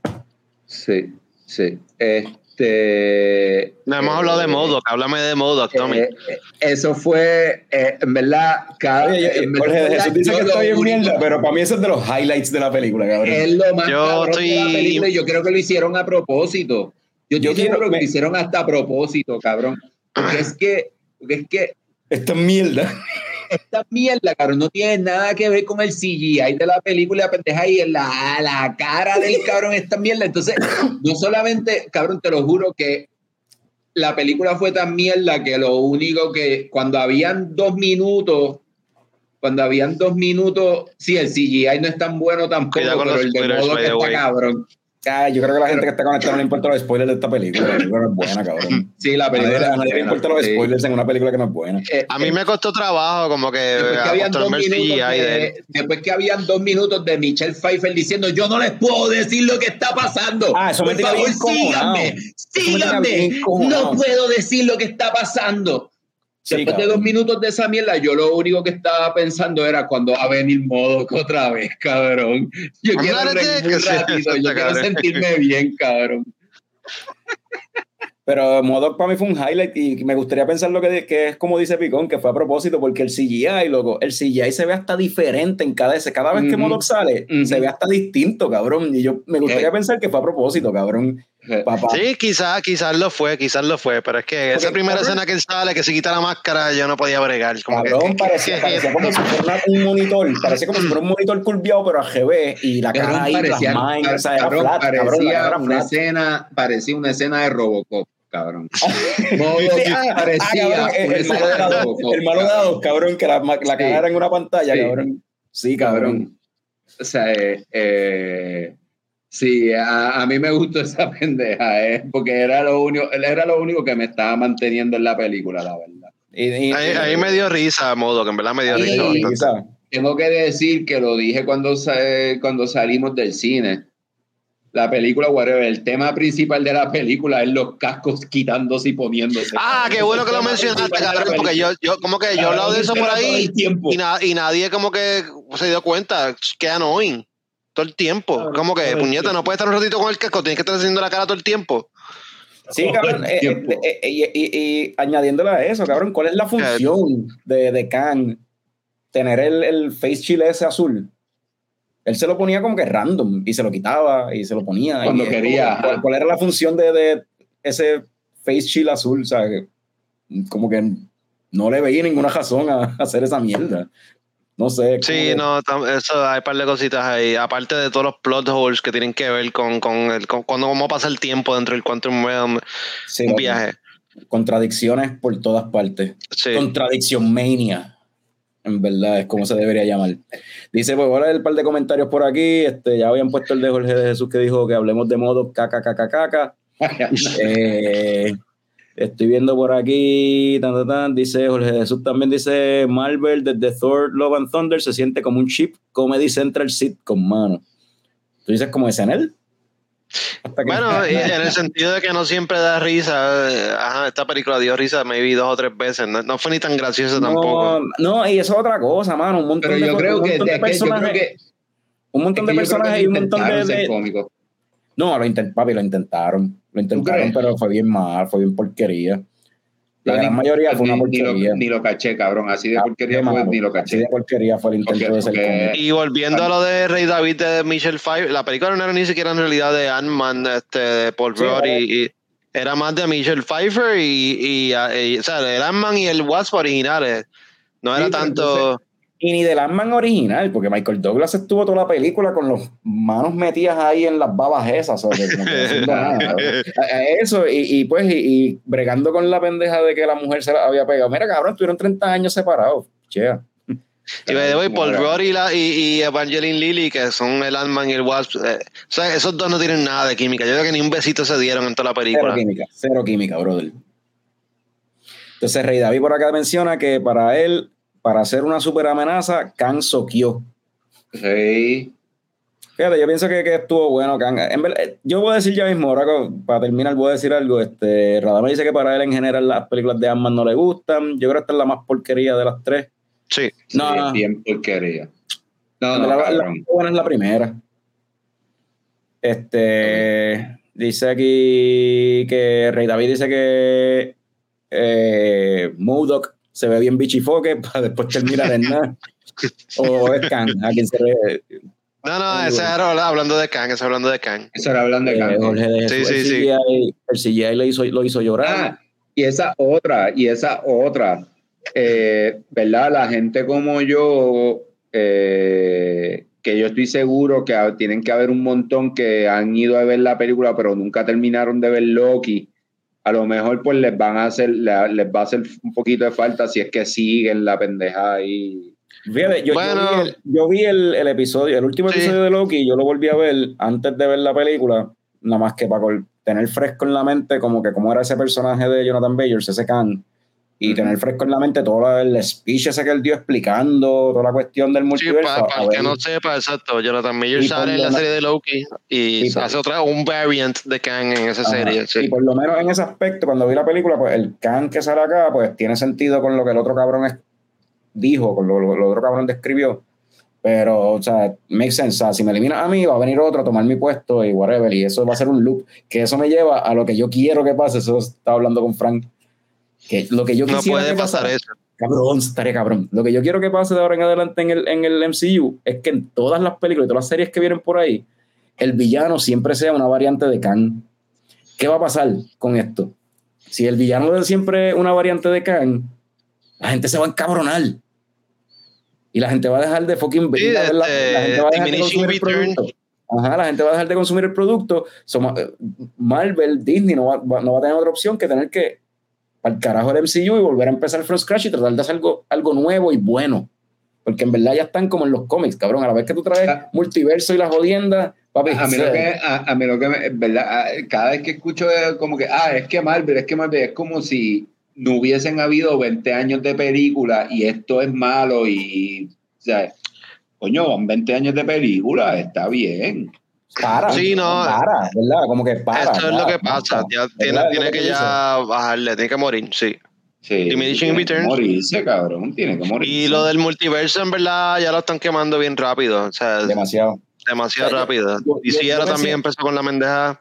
Sí, sí. Este. No hemos hablado de eh, Modoc, háblame de Modoc, Tommy. eh, eh, eso fue, eh, en verdad, cada. Oye, en verdad, Jorge Jesús dice que bien único- mierda, pero para mí eso es de los highlights de la película, cabrón. Es lo más Yo cabrón de la estoy- película y yo creo que lo hicieron a propósito. Yo, Yo quiero- quiero que me- lo hicieron hasta a propósito, cabrón. Porque es que, porque es que Esta mierda. Esta mierda, cabrón, no tiene nada que ver con el CGI de la película, pendeja, y la, la cara del cabrón, esta mierda. Entonces, no solamente, cabrón, te lo juro que la película fue tan mierda que lo único que, cuando habían dos minutos, cuando habían dos minutos, sí, el CGI no es tan bueno tampoco, pero el de modo que está way. cabrón. Ah, yo creo que la gente que está conectada no le importa los spoilers de esta película. La película no es buena, cabrón. Sí, la película. a nadie le es importan los buena, sí. spoilers en una película que no es buena. Eh, A mí me costó trabajo como que Después que, habían dos minutos de de, después que habían dos minutos de Michelle Pfeiffer diciendo yo no les puedo decir lo que está pasando. Ah, eso me Por tenía favor, síganme, me síganme. No puedo decir lo que está pasando. Sí, Después de dos minutos de esa mierda, yo lo único que estaba pensando era cuando va a venir Modoc otra vez, cabrón. Yo quiero Ándale, reír que un sí, ratito, yo está quiero cabrón. sentirme bien, cabrón. Pero Modoc para mí fue un highlight y me gustaría pensar lo que, que es como dice Picón, que fue a propósito, porque el CGI, loco, el CGI se ve hasta diferente en cada ese. Cada vez que. Modoc sale, se ve hasta distinto, cabrón. Y yo me gustaría Eh. pensar que fue a propósito, cabrón. Papá. Sí, quizás, quizás lo fue, quizás lo fue, pero es que esa primera cabrón- escena que él sale, que se quita la máscara, yo no podía bregar. Como que- Cabrón, que- parecía, que- parecía como si fuera un monitor, parecía como si fuera un monitor curviado, pero al revés, y la cara ahí, parecía, las manos, o sea, era cabrón, flat, cabrón, la parecía una flat. escena, parecía una escena de Robocop, cabrón. Parecía el, malo escena de la dos, Robocop, el malo de la cabrón. dos, cabrón, que la, la Sí. cara era en una pantalla, Sí. cabrón. Sí, cabrón. cabrón. O sea, eh, eh, sí, a, a mí me gustó esa pendeja, eh, porque era lo único, era lo único que me estaba manteniendo en la película, la verdad. Y, y- Ahí, ahí me dio risa, modo, que en verdad me dio risa. Tengo que decir que lo dije cuando, cuando salimos del cine. La película, whatever, el tema principal de la película es los cascos quitándose y poniéndose. Ah, cabrón. qué bueno que lo mencionaste, cabrón, porque yo, yo como que yo hablado de eso por ahí y, na- y nadie como que se dio cuenta, que annoying todo el tiempo. Como que, puñeta, no puedes estar un ratito con el casco, tienes que estar haciendo la cara todo el tiempo. Sí, cabrón. eh, eh, eh, y, y- y añadiéndole a eso, cabrón, ¿cuál es la función de, de Khan tener el, el face chill ese azul? Él se lo ponía como que random y se lo quitaba y se lo ponía. Cuando y quería, como- ¿cuál, era la función de, de ese face chill azul? O sea, como que no le veía ninguna razón a, a hacer esa mierda. No sé. Sí, no, eso hay un par de cositas ahí, aparte de todos los plot holes que tienen que ver con, con, el, con cuando cómo pasa el tiempo dentro del Quantum Realm, sí, un viaje. Contradicciones por todas partes. Sí. Contradicción mania. En verdad, es como se debería llamar. Dice, pues ahora el par de comentarios por aquí. Este, ya habían puesto el de Jorge de Jesús que dijo que hablemos de modo caca, caca, caca. Eh, Estoy viendo por aquí, tan, tan, tan, dice Jorge Jesús también dice Marvel desde Thor Love and Thunder se siente como un chip Comedy Central sitcom, mano. ¿Tú dices como SNL? Bueno, en el sentido de que no siempre da risa. eh, Ajá, esta película dio risa maybe dos o tres veces. No, no fue ni tan graciosa tampoco. no, no, y eso es otra cosa, mano. Un montón Pero de, yo creo un que, montón de es que yo creo personajes, que, un montón de personajes y un montón de, de-. No, lo intent, papi, lo intentaron. Lo intentaron, pero fue bien mal, fue bien porquería. La gran ni- mayoría fue una ni porquería. lo, ni lo caché, cabrón. Así de Ah, porquería qué fue, malo. ni lo Así caché. de porquería fue el intento de ser cómico. Y volviendo a lo de Rey David de Michelle Pfeiffer, la película no era ni siquiera en realidad de Ant-Man, este, de Paul Sí, Rudd, y, y era más de Michelle Pfeiffer y, y, y, o sea, el Ant-Man y el Wasp originales. No era Sí, tanto. Y ni del Ant-Man original, porque Michael Douglas estuvo toda la película con las manos metidas ahí en las babas esas, o sea, que nada. Eso, y, y pues, y, y bregando con la pendeja de que la mujer se la había pegado. Mira, cabrón, estuvieron 30 años separados. Chea. Y the way, Paul Rudd y, la, y, y Evangeline Lilly, que son el Ant-Man y el Wasp, eh, o sea, esos dos no tienen nada de química. Yo creo que ni un besito se dieron en toda la Cero película. química, cero química, brother. Entonces, Rey David por acá menciona que para él, para hacer una super amenaza, Khan soqueó. Sí. Fíjate, yo pienso que, que estuvo bueno. En verdad, eh, yo voy a decir ya mismo, ahora que- para terminar, voy a decir algo. Este, Radamel dice que para él en general las películas de Ant-Man no le gustan. Yo creo que esta es la más porquería de las tres. Sí. Sí, No. bien porquería. No, no, la, la buena es la primera. Este dice aquí que Rey David dice que eh, Modoc se ve bien bichifoque para después terminar en nada. o es Khan, a quien se ve. No, no, ese era hablando de Kang, ese hablando de Kang. Eso era hablando de eh, Kang. Jorge de Sí, sí, el, sí. CGI, el CGI lo hizo, lo hizo llorar. Ah, y esa otra, y esa otra, eh, ¿verdad? La gente como yo, eh, que yo estoy seguro que tienen que haber un montón que han ido a ver la película, pero nunca terminaron de ver Loki. A lo mejor pues les van a hacer, le- les va a hacer un poquito de falta si es que siguen la pendeja ahí. Fíjate, yo, yo Bueno. vi, el, yo vi el- el episodio, el último Sí. episodio de Loki, yo lo volví a ver antes de ver la película, nada más que para tener fresco en la mente como que cómo era ese personaje de Jonathan Bayers, ese Khan, y tener fresco en la mente todo el speech ese que él dio explicando, toda la cuestión del Sí, multiverso. para, a el que no sepa, exacto. Jonathan Mayer Y sale en la serie de Loki y Sí, por- hace otra, un variant de Kang en esa Ajá. serie. Y Sí. por lo menos en ese aspecto, cuando vi la película, pues el Khan que sale acá, pues tiene sentido con lo que el otro cabrón es- dijo, con lo que el otro cabrón describió. Pero, o sea, makes sense. O sea, si me eliminas a mí, va a venir otro a tomar mi puesto y whatever. Y eso va a ser un loop. Que eso me lleva a lo que yo quiero que pase. Eso estaba hablando con Frank. Que lo que yo No puede que pasar eso. Cabrón, estaría cabrón. Lo que yo quiero que pase de ahora en adelante en el, en el MCU es que en todas las películas y todas las series que vienen por ahí, el villano siempre sea una variante de Kang. ¿Qué va a pasar con esto? Si el villano es siempre una variante de Kang, la gente se va a encabronar. Y la gente va a dejar de fucking Sí, la, este, gente va a dejar de consumir el producto. Ajá, la gente va a dejar de consumir el producto. Marvel, Disney no va- no va a tener otra opción que tener que al carajo el MCU y volver a empezar from scratch y tratar de hacer algo, algo nuevo y bueno. Porque en verdad ya están como en los cómics, cabrón. A la vez que tú traes Ah. multiverso y las jodiendas, papi. A mí lo que, a, a mí lo que me, ¿verdad? Ah, Cada vez que escucho como que, ah, es que Marvel, es que Marvel, es como si no hubiesen habido 20 años de película y esto es malo y, o sea, coño, van 20 años de película, está bien. Para. Sí, no. Para, ¿verdad? Como que para. Eso es lo que pasa. Ya tiene, que ya bajarle, tiene que morir, sí. Sí, Diminishing tiene que returns. morirse, cabrón, tiene que morirse. Y lo del multiverso, en verdad, ya lo están quemando bien rápido. O sea, dices. Demasiado. demasiado O sea, yo- rápido. yo- Y si ahora también empezó con la mendeja.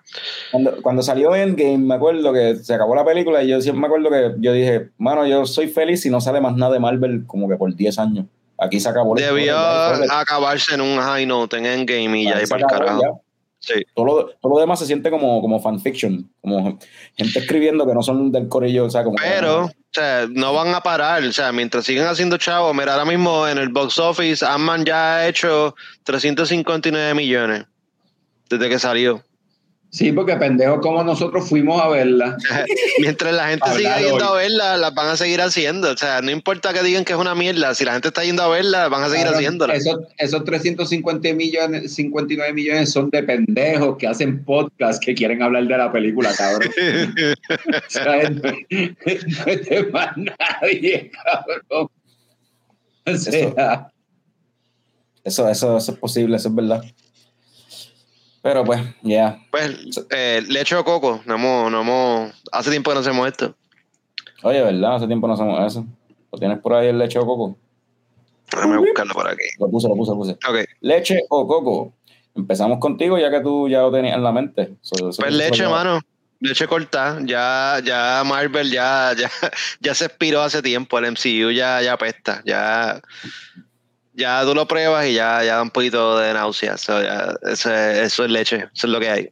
Cuando, cuando salió Endgame, me acuerdo que se acabó la película y yo siempre me acuerdo que yo dije, mano, yo soy feliz si no sale más nada de Marvel como que por 10 años. Aquí se acabó la Debió acabarse en un high note en Endgame y ya se para el carajo. ya. Sí. Todo lo, todo lo demás se siente como, como fanfiction, como gente escribiendo que no son del corillo, o sea, como Pero, o sea, no van a parar. O sea, mientras sigan haciendo chavos, mira, ahora mismo en el box office, Ant-Man ya ha hecho 359 millones desde que salió. Sí, porque pendejos como nosotros fuimos a verla. Mientras la gente siga yendo hoy. a verla, las van a seguir haciendo. O sea, no importa que digan que es una mierda, si la gente está yendo a verla, van a seguir haciéndola. Esos, esos 350 millones, 59 millones son de pendejos que hacen podcast que quieren hablar de la película, cabrón. O sea, no, no es de más nadie, cabrón. O sea, Eso, eso, eso es posible, eso es verdad. Pero pues, ya. Pues, eh, leche o coco, no hemos, no hemos, hace tiempo que no hacemos esto. Oye, ¿verdad? Hace tiempo no hacemos eso. ¿Lo tienes por ahí el leche o coco? Déjame buscarlo por aquí. Lo puse, lo puse, lo puse. Ok, Leche o coco. Empezamos contigo ya que tú ya lo tenías en la mente. So, pues leche, lo- mano. Leche corta, ya, ya Marvel ya, ya, ya se expiró hace tiempo, el MCU ya, ya apesta, ya, ya tú lo pruebas y ya, ya da un poquito de náusea, so, ya, eso, es, eso es leche, eso es lo que hay.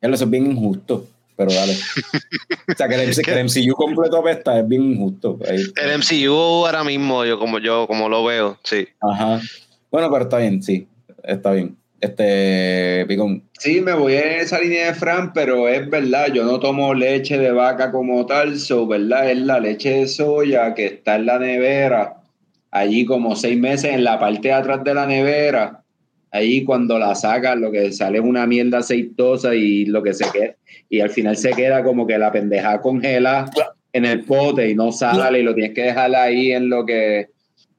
Eso es bien injusto, pero dale. o sea, que el, que el MCU completo apesta es bien injusto. Ahí- El MCU ahora mismo, yo como yo, como lo veo, sí. Ajá. Bueno, pero está bien, sí. Está bien. Este, Picón. sí, me voy en esa línea de Fran, pero es verdad, yo no tomo leche de vaca como tal, so, ¿verdad? Es la leche de soya que está en la nevera, allí como seis meses en la parte de atrás de la nevera. Ahí cuando la sacas, lo que sale es una mierda aceitosa y lo que se queda, y al final se queda como que la pendeja congela en el pote y no sale y lo tienes que dejar ahí en lo que,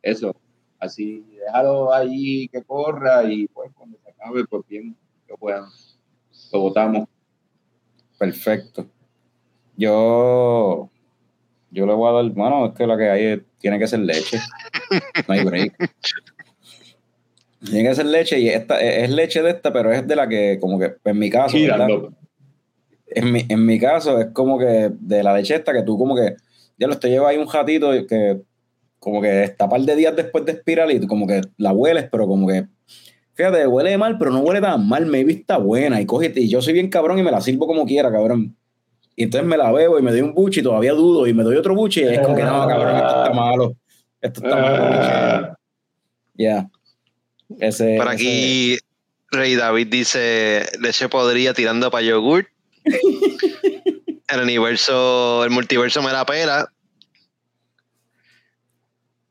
eso, así, déjalo ahí que corra y pues cuando se acabe, pues bien, lo puedan, lo botamos. Perfecto. Yo, yo le voy a dar, bueno, es que lo que hay es- tiene que ser leche. No hay break. Tiene que ser leche y esta es leche de esta, pero es de la que, como que, en mi caso. En mi, en mi caso es como que de la leche esta que tú como que, ya lo te lleva ahí un ratito que como que está par de días después de espiral y tú como que la hueles, pero como que, fíjate, huele mal, pero no huele tan mal, maybe está buena y coge, y yo soy bien cabrón y me la sirvo como quiera, cabrón. Y entonces me la bebo y me doy un buche y todavía dudo y me doy otro buche y es como que no, cabrón, esto está malo. Esto está malo. Ah, Ya. Ese, Por ese- aquí, Rey David dice: leche podría tirando para yogurt. el universo, el multiverso me la pela.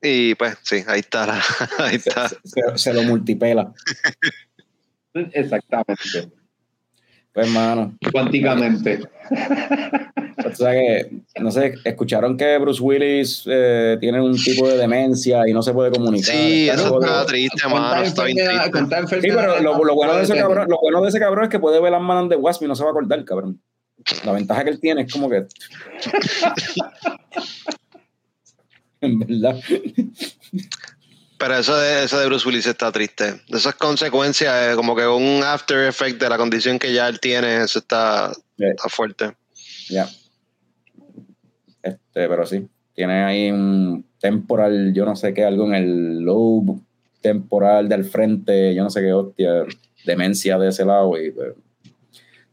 Y pues, sí, ahí está. la- ahí está. se, se- se lo multipela. Exactamente. Pues, mano. Cuánticamente. O sea que, no sé, escucharon que Bruce Willis eh, tiene un tipo de demencia y no se puede comunicar. Sí, eso está triste, mano. Está bien triste. Sí, pero lo, lo bueno de ese cabrón, lo bueno de ese cabrón es que puede ver las manos de Wasp y no se va a acordar, cabrón. La ventaja que él tiene es como que. en verdad. Pero eso de, eso de Bruce Willis está triste. Eso es consecuencia, de como que un after effect de la condición que ya él tiene. Eso está, está fuerte. Ya. Este, pero sí. Tiene ahí un temporal, yo no sé qué, algo en el lobe temporal del frente, yo no sé qué hostia, demencia de ese lado y pues,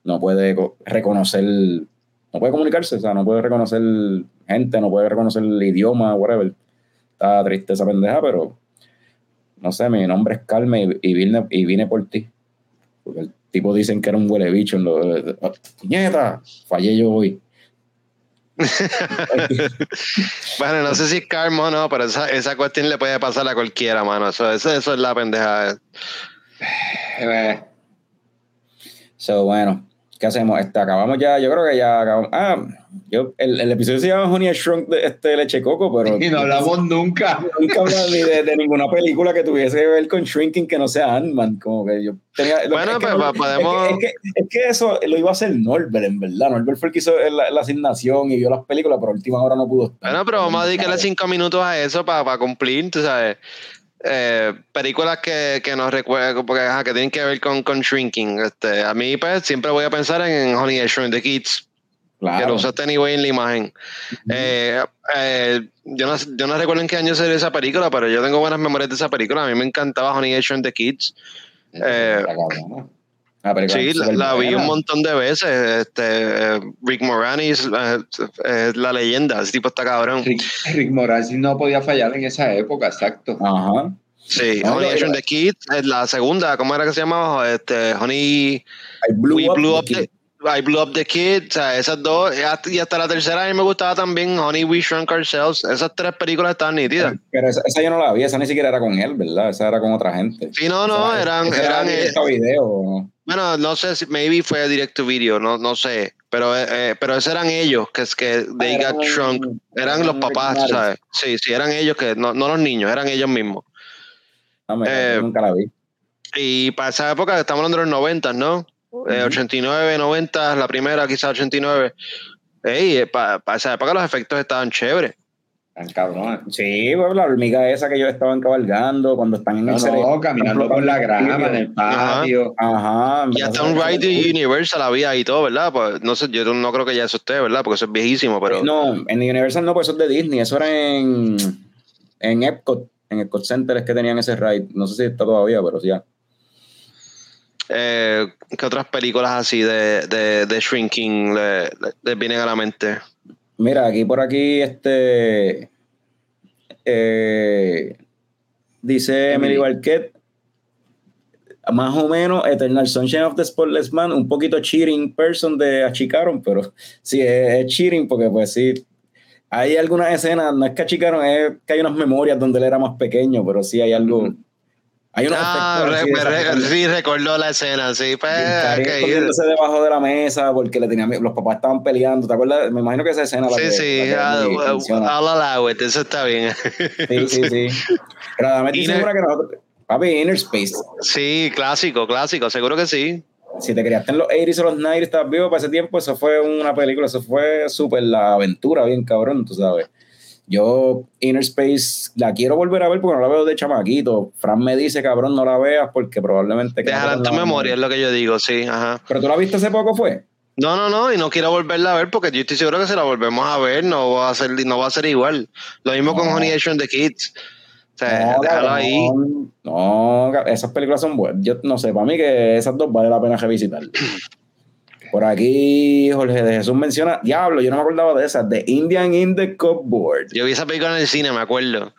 no puede co- reconocer, no puede comunicarse, o sea, no puede reconocer gente, no puede reconocer el idioma, whatever. Está triste esa pendeja, pero no sé, mi nombre es Carmen y, y vine, y vine por ti. Porque el tipo dicen que era un huele bicho en lo ¡Nieta! Fallé yo hoy. Bueno, no sé si es karma o no, pero esa, esa cuestión le puede pasar a cualquiera, mano. Eso, eso, eso es la pendeja. Eh, So, bueno, ¿qué hacemos? Este, acabamos ya, yo creo que ya acabamos. Ah, yo, el, el episodio se llama Honey Shrunk de este Leche Coco, pero y no hablamos nunca. nunca hablamos ni de, de ninguna película que tuviese que ver con Shrinking que no sea Ant-Man. Como que yo tenía. Bueno, es que pues, no- podemos- Es que, es, que, es que eso lo iba a hacer Norbert, en verdad. Norbert fue el que hizo la, la asignación y vio las películas, pero a última hora no pudo estar. Bueno, pero vamos a dedicarle cinco minutos a eso para cumplir, tú sabes. Eh, películas que, que nos recuerdan, porque ajá, que tienen que ver con, con Shrinking. Este, a mí, pues, siempre voy a pensar en Honey I Shrunk the Kids, que Claro. lo usaste anyway en la imagen. Eh, eh, yo, no, yo no recuerdo en qué año salió esa película, pero yo tengo buenas memorias de esa película. A mí me encantaba Honey I Shrunk the Kids. Película Sí, la, vi un montón de veces. Este, Rick Moranis es la leyenda, ese tipo está cabrón. Rick, Rick Moranis no podía fallar en esa época, exacto. Ajá. Sí, No, Honey no. the Kids, es la segunda, ¿cómo era que se llamaba? Este, Honey I blew We up Blew the Up kid. the, I Blew Up the Kid, o sea, esas dos, y hasta- y hasta la tercera a mí me gustaba también Honey We Shrunk Ourselves, esas tres películas estaban nítidas. Pero esa, esa yo no la vi, esa ni siquiera era con él, ¿verdad? Esa era con otra gente. Sí, no, no, eran, esa era eran, eh, video, ¿no? bueno, no sé si, maybe fue direct to video, no, no sé, pero, eh, eh, pero esos eran ellos, que es que they Ah, got eran- shrunk, eran los papás, tú sabes, sí, sí, eran ellos, que no, no los niños, eran ellos mismos. Eh, nunca la vi. Y para esa época, estamos hablando de los 90, ¿no? Eh, 89, 90, la primera, quizás 89. Ey, para esa época los efectos estaban chéveres. Tan cabrón. Sí, pues la hormiga esa que ellos estaban cabalgando cuando están en No, el cerebro. no, caminando por la grama en el patio. Ajá. Y hasta un ride de Universal había y todo, ¿verdad? Pues no sé, yo no creo que ya eso esté, ¿verdad? Porque eso es viejísimo, pero. No, en Universal no, pues eso es de Disney. Eso era en, en Epcot. En Epcot Center es que tenían ese ride. No sé si está todavía, pero sí. ya. Eh, ¿Qué otras películas así de, de, de Shrinking le, le- le vienen a la mente? Mira, aquí por aquí, este. eh, dice Emily Barquet. Más o menos Eternal Sunshine of the Spotless Man, un poquito cheating person de achicaron, pero sí, es, es cheating porque pues sí, hay algunas escenas, no es que achicaron, es que hay unas memorias donde él era más pequeño, pero sí hay algo, Ujú. Hay unos Ah, re- me re- sí, recordó la escena, sí. Pues, escondiéndose debajo de la mesa porque le tenía, los papás estaban peleando, ¿te acuerdas? Me imagino que esa escena la Sí, que- sí, la que ah. I'll allow it, eso está bien. Sí, sí, sí. Pero además Inner- segura que nosotros. Papi, Inner Space. Sí, clásico, clásico, seguro que sí. Si te criaste en los 80s o los 90s, estabas vivo para ese tiempo, eso fue una película, eso fue súper la aventura, bien cabrón, tú sabes. Yo, Inner Space, la quiero volver a ver porque no la veo de chamaquito. Fran me dice, cabrón, no la veas porque probablemente. Déjala en tu memoria, es lo que yo digo, sí, ajá. Pero tú la viste hace poco, ¿fue? No, no, no, y no quiero volverla a ver porque yo estoy seguro que si la volvemos a ver no va a ser, no va a ser igual. Lo mismo con. Honey Shrunk the Kids. O sea, No, déjalo ahí. No, esas películas son buenas. Yo no sé, para mí que esas dos vale la pena revisitar. Por aquí, Jorge de Jesús menciona, diablo, yo no me acordaba de esas, The Indian in the Cupboard. Yo vi esa película en el cine, me acuerdo.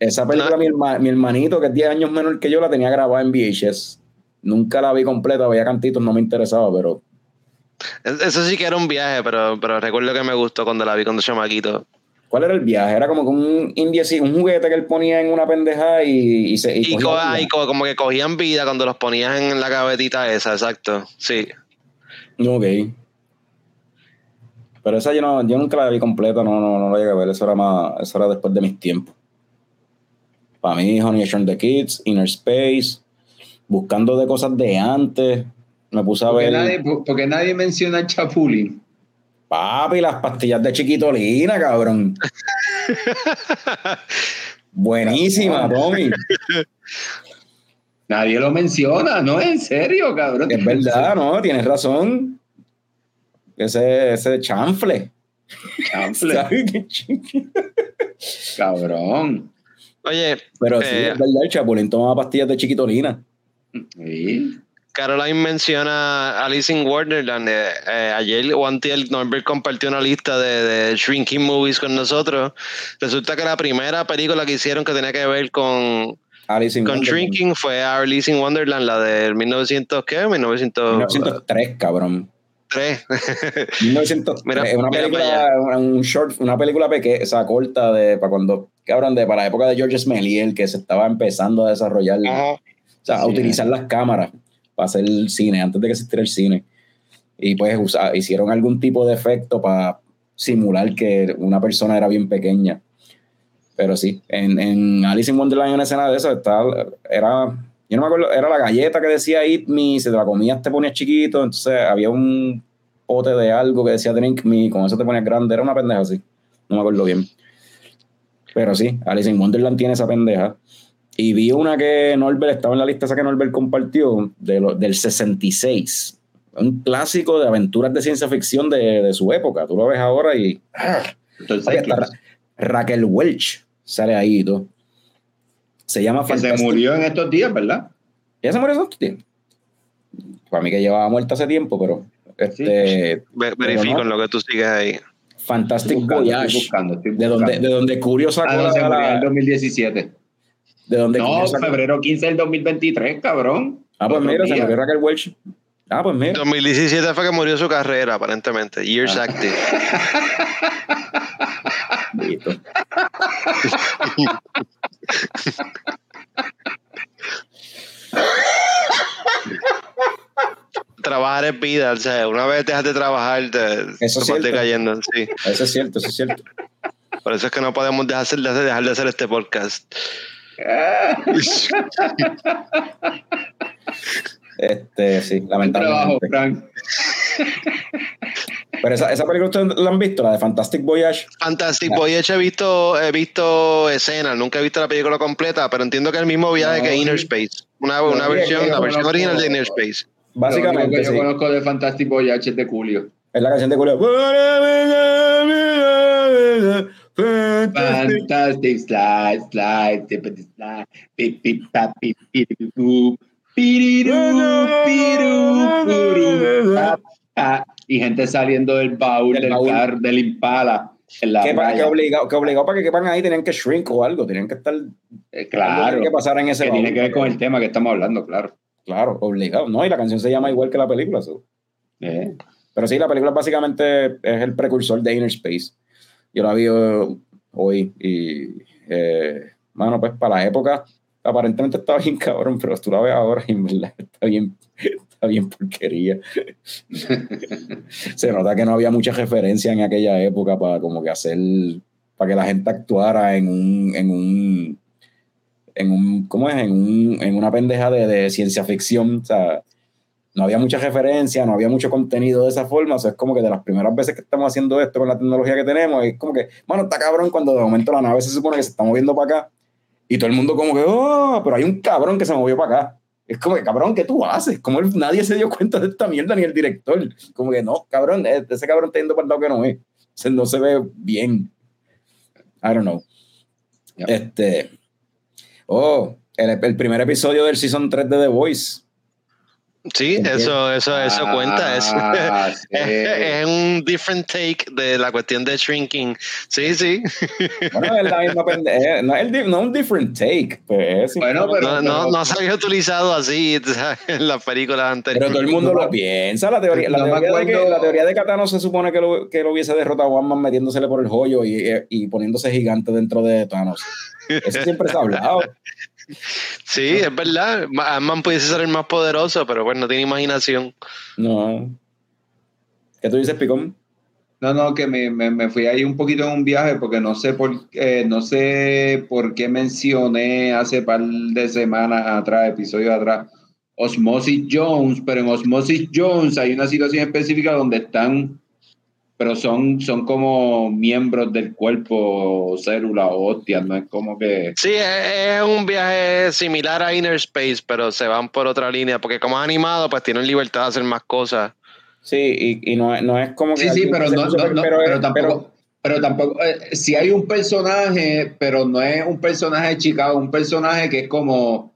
Esa película, No. mi, herma- mi hermanito, que es 10 años menor que yo, la tenía grabada en VHS. Nunca la vi completa, veía cantitos, no me interesaba, pero Es- Eso sí que era un viaje, pero, pero recuerdo que me gustó cuando la vi cuando chamaquito. ¿cuál era el viaje? Era como que un indie un juguete que él ponía en una pendeja y, y se. Y, cogía co- co- como que cogían vida cuando los ponías en la gavetita esa, exacto. Sí. Ok. Pero esa yo, no, yo nunca la vi completa, no, no, no la llegué a ver. Eso era, más, eso era después de mis tiempos. Para mí, Honey I Shrunk the Kids, Inner Space, buscando de cosas de antes. Me puse a Porque ver. nadie, porque nadie menciona Chapulín. Papi, las pastillas de chiquitolina, cabrón. Buenísima, Tommy. Nadie lo menciona, ¿no? En serio, cabrón. Es verdad, ¿no? Tienes razón. Ese, ese chanfle. Chanfle, ¿Sabes qué ch- cabrón. Oye, Pero sí, Eh. es verdad, el chapulín tomaba pastillas de chiquitolina. Sí. Caroline menciona Alice in Wonderland. Eh, eh, ayer o antier Norbert compartió una lista de, de Shrinking Movies con nosotros. Resulta que la primera película que hicieron que tenía que ver con, Alice in con Wonderland. Shrinking fue Alice in Wonderland, la del 1900, ¿qué? 1903. 1903, cabrón. 1903. Mira, una mira película, un short, una película pequeña, o sea, corta de para cuando, cabrón, de para la época de George Smeliel, que se estaba empezando a desarrollar, o sea, a utilizar las cámaras para hacer el cine, antes de que existiera el cine. Y pues usa- hicieron algún tipo de efecto para simular que una persona era bien pequeña. Pero sí, en, en Alice in Wonderland hay una escena de eso, está, era, yo no me acuerdo, era la galleta que decía Eat Me, si te la comías te ponías chiquito, entonces había un pote de algo que decía Drink Me, con eso te ponías grande, era una pendeja así, no me acuerdo bien. Pero sí, Alice in Wonderland tiene esa pendeja. Y vi una que Norbert estaba en la lista esa que Norbert compartió de lo- del 66. Un clásico de aventuras de ciencia ficción de, de su época. Tú lo ves ahora y. Entonces, Oye, hasta Ra- Raquel Welch sale ahí y todo. Se llama que se Fantastic- murió en estos días, ¿verdad? ¿Ella se murió hace un tiempo? Para mí que llevaba muerta hace tiempo, pero. Este, Ve- verifico no. en lo que tú sigues ahí. Fantastic Estoy buscando, estoy Voyage. buscando, estoy De donde, buscando. de donde Curio sacó Ah, no, la- se murió en la- el 2017. de donde No, febrero 15 del 2023, cabrón. Ah, pues mira, se murió Raquel Welch. Ah, pues mira. 2017 fue que murió su carrera, aparentemente. Years Active. Listo. Trabajar es vida, o sea, una vez dejas de trabajar, te, Eso te cierto. cayendo, sí. Eso es cierto, eso es cierto. Por eso es que no podemos dejar, de hacer- dejar de hacer este podcast. Este, sí, trabajo, lamentablemente. Frank. Pero esa, esa película ustedes la han visto, la de Fantastic Voyage. Fantastic Ya. Voyage he visto, he visto escenas, nunca he visto la película completa, pero entiendo que es el mismo viaje No, que sí. Inner Space. Una, No, una sí, versión, la versión original de Inner Space. Lo Básicamente, que yo sí. conozco de Fantastic Voyage es de Julio. Es la canción de Julio. Fantastic slide, slide, slide, pip, pip, pap, pip, pip, pa, pa. Y gente saliendo del baúl Del baúl. car, del Impala Que, pa- que obligado, que obligado para que quepan ahí tenían que shrink o algo, tenían que estar. Eh, claro, tiene que pasar en ese que tiene que ver con el tema que estamos hablando, claro. Claro, obligado. No, y la canción se llama igual que la película. so. Eh, Pero sí, la película básicamente es el precursor de Inner Space. Yo la vi eh, hoy y, eh, mano, pues para la época, aparentemente estaba bien cabrón, pero tú la ves ahora y en verdad está bien, está bien porquería. Se nota que no había mucha referencia en aquella época para como que hacer, para que la gente actuara en un, en un, en un, ¿cómo es? En, un, en una pendeja de, de ciencia ficción, o sea, no había mucha referencia, no había mucho contenido de esa forma, o sea, es como que de las primeras veces que estamos haciendo esto con la tecnología que tenemos, es como que, mano, está cabrón cuando de momento la nave se supone que se está moviendo para acá y todo el mundo como que, oh, pero hay un cabrón que se movió para acá. Es como que, cabrón, ¿qué tú haces? Como él- nadie se dio cuenta de esta mierda, ni el director. Como que, no, cabrón, eh, ese cabrón está yendo para el lado que no es. O sea, no se ve bien. I don't know. Este. Oh, el, el primer episodio del Season 3 de The Voice. Sí, eso, eso, eso cuenta. Es, Ah, sí. es, un different take de la cuestión de shrinking. Sí, sí. Bueno, es la misma pendeja. No, es no un different take. Pues, es Bueno, pero- No, no, no se había utilizado así en las películas Pero anteriores. todo el mundo lo piensa. La teoría, la No teoría, de, que, la teoría de Katano se supone que lo, que lo hubiese derrotado a One Man metiéndosele por el joyo y, y poniéndose gigante dentro de Thanos. Eso siempre se ha hablado. Sí, es verdad. Ma- Ant-Man pudiese ser el más poderoso, pero bueno, no tiene imaginación. No. ¿Qué tú dices, Picón? No, no, que me, me, me fui ahí un poquito en un viaje porque no sé por eh, no sé por qué mencioné hace par de semanas atrás, episodios atrás, Osmosis Jones, pero en Osmosis Jones hay una situación específica donde están, pero son, son como miembros del cuerpo, células o hostias, no es como que... Sí, es, es un viaje similar a Inner Space, pero se van por otra línea, porque como es animado, pues tienen libertad de hacer más cosas. Sí, y, y no, es- no es como que. Sí, sí, pero no, no, pero- pero tampoco, pero- pero tampoco, eh, si hay un personaje, pero no es un personaje de Chicago, un personaje que es como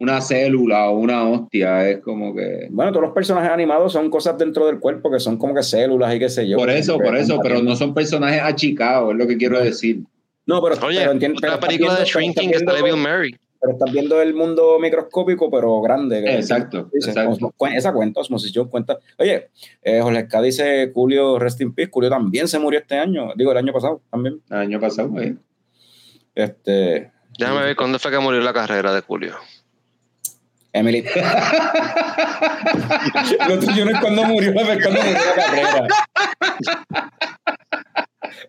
una célula o una hostia, es como que... bueno, todos los personajes animados son cosas dentro del cuerpo que son como que células y qué sé yo. Por eso, por eso, pero no son personajes achicados, es lo que quiero decir. No, pero, Oye, pero entiendo- otra pero estás película viendo- Shrinking Bill Murray. Pero estás viendo el mundo microscópico, pero grande. Exacto, dice, exacto. Esa cuenta, Osmosis Jones cuenta. Oye, eh, Jorge Esca dice Julio Rest in Peace. Julio también se murió este año, digo, el año pasado también. El año pasado, eh. Este, Déjame ver cuándo fue que murió la carrera de Julio. Emily. Lo tuyo no es cuando murió, es cuando murió la carrera.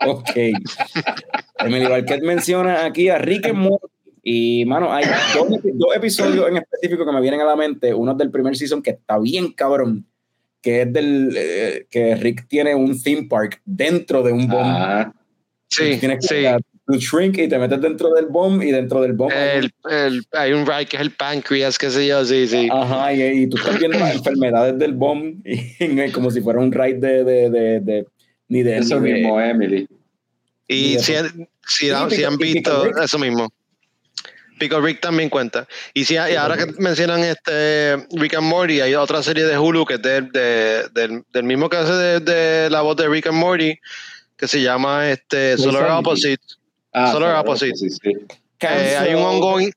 Ok. Emily Barquet menciona aquí a Rick and Morty. Y, mano, hay dos, dos episodios en específico que me vienen a la mente. Uno es del primer season que está bien cabrón. Que es del. eh, que Rick tiene un theme park dentro de un bomb. Ah, Sí, Tienes que tú shrink y te metes dentro del bomb y dentro del bomb. hay un- El, el- hay un ride que es el páncreas, qué sé yo, sí, sí. Ajá, y, y tú estás viendo las enfermedades del bomb y, como si fuera un raid de, de, de, de- ni de eso ni de- mismo, Emily. Y si, han- si, Sí, han- si han visto eso mismo. Pico Rick también cuenta. Y, si, y ahora que mencionan este Rick and Morty, hay otra serie de Hulu que es del, de- del, del mismo que hace de, de la voz de Rick and Morty, que se llama este Solar Sanity. Ah, Solar claro, Opposite. sí, sí. Eh, hay un ongoing,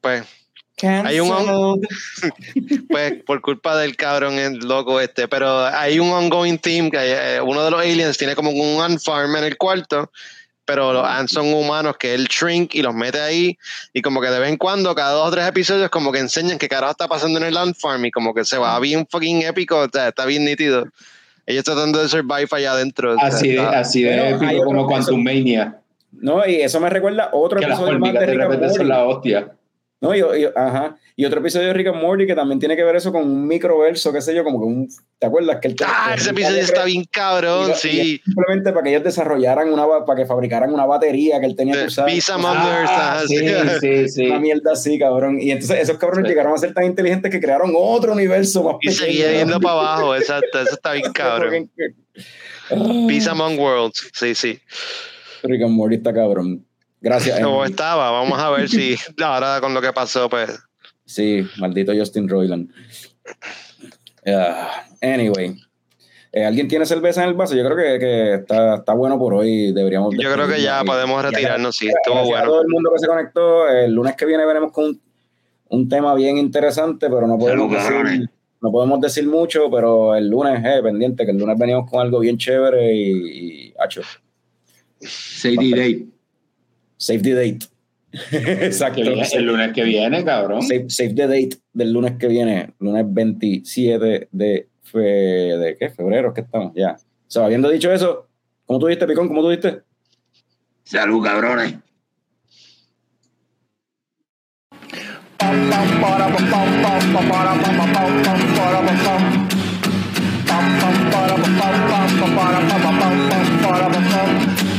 pues, Hay un pues por culpa del cabrón el loco este, pero hay un ongoing team que eh, uno de los aliens tiene como un ant farm en el cuarto, pero los ants son humanos que él shrink y los mete ahí y como que de vez en cuando cada dos o tres episodios como que enseñan qué carajo está pasando en el ant farm y como que se va bien fucking épico, o sea, está bien nítido. Ellos tratando de survive allá adentro. Así de, así de Bueno, hay épico como Quantum Mania. No, y eso me recuerda otro Que las episodio más de de Rick and repente son Morty. la hostia. No, y, y- ajá. y otro episodio de Rick and Morty que también tiene que ver eso con un microverso, qué sé yo, como que un. ¿Te acuerdas? Que él te- Ah, que ese episodio está bien cabrón, y- y sí. Simplemente para que ellos desarrollaran una, para que fabricaran una batería que él tenía que De usar. Visa Mongers, Ah, sí, sí. sí. Una mierda así, cabrón. Y entonces esos cabrones Sí. llegaron a ser tan inteligentes que crearon otro universo más Y pequeño. seguía yendo para abajo, exacto, eso está bien cabrón. Ah, Peace Among Worlds, sí, sí. Rick and Morty está cabrón. Gracias. Como estaba, vamos a ver si ahora con lo que pasó, pues. Sí, maldito Justin Roiland. Ah, anyway. Eh, ¿Alguien tiene cerveza en el vaso? Yo creo que, que está, está bueno por hoy. Deberíamos Yo creo que ya podemos Ya, retirarnos, sí, gracias estuvo a bueno. todo el mundo que se conectó. El lunes que viene veremos con un, un tema bien interesante, pero no podemos, decir, no podemos decir mucho, pero el lunes, eh, pendiente, que el lunes venimos con algo bien chévere y, y hacho, Sadie Date. save the date. Exacto. El lunes que viene, cabrón. Save, save the date del lunes que viene, lunes 27 de, fe- de ¿qué? febrero, que estamos, ya. O sea, habiendo dicho eso, ¿cómo tú diste, Picón? ¿Cómo tú diste? Salud, cabrones.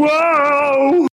Whoa!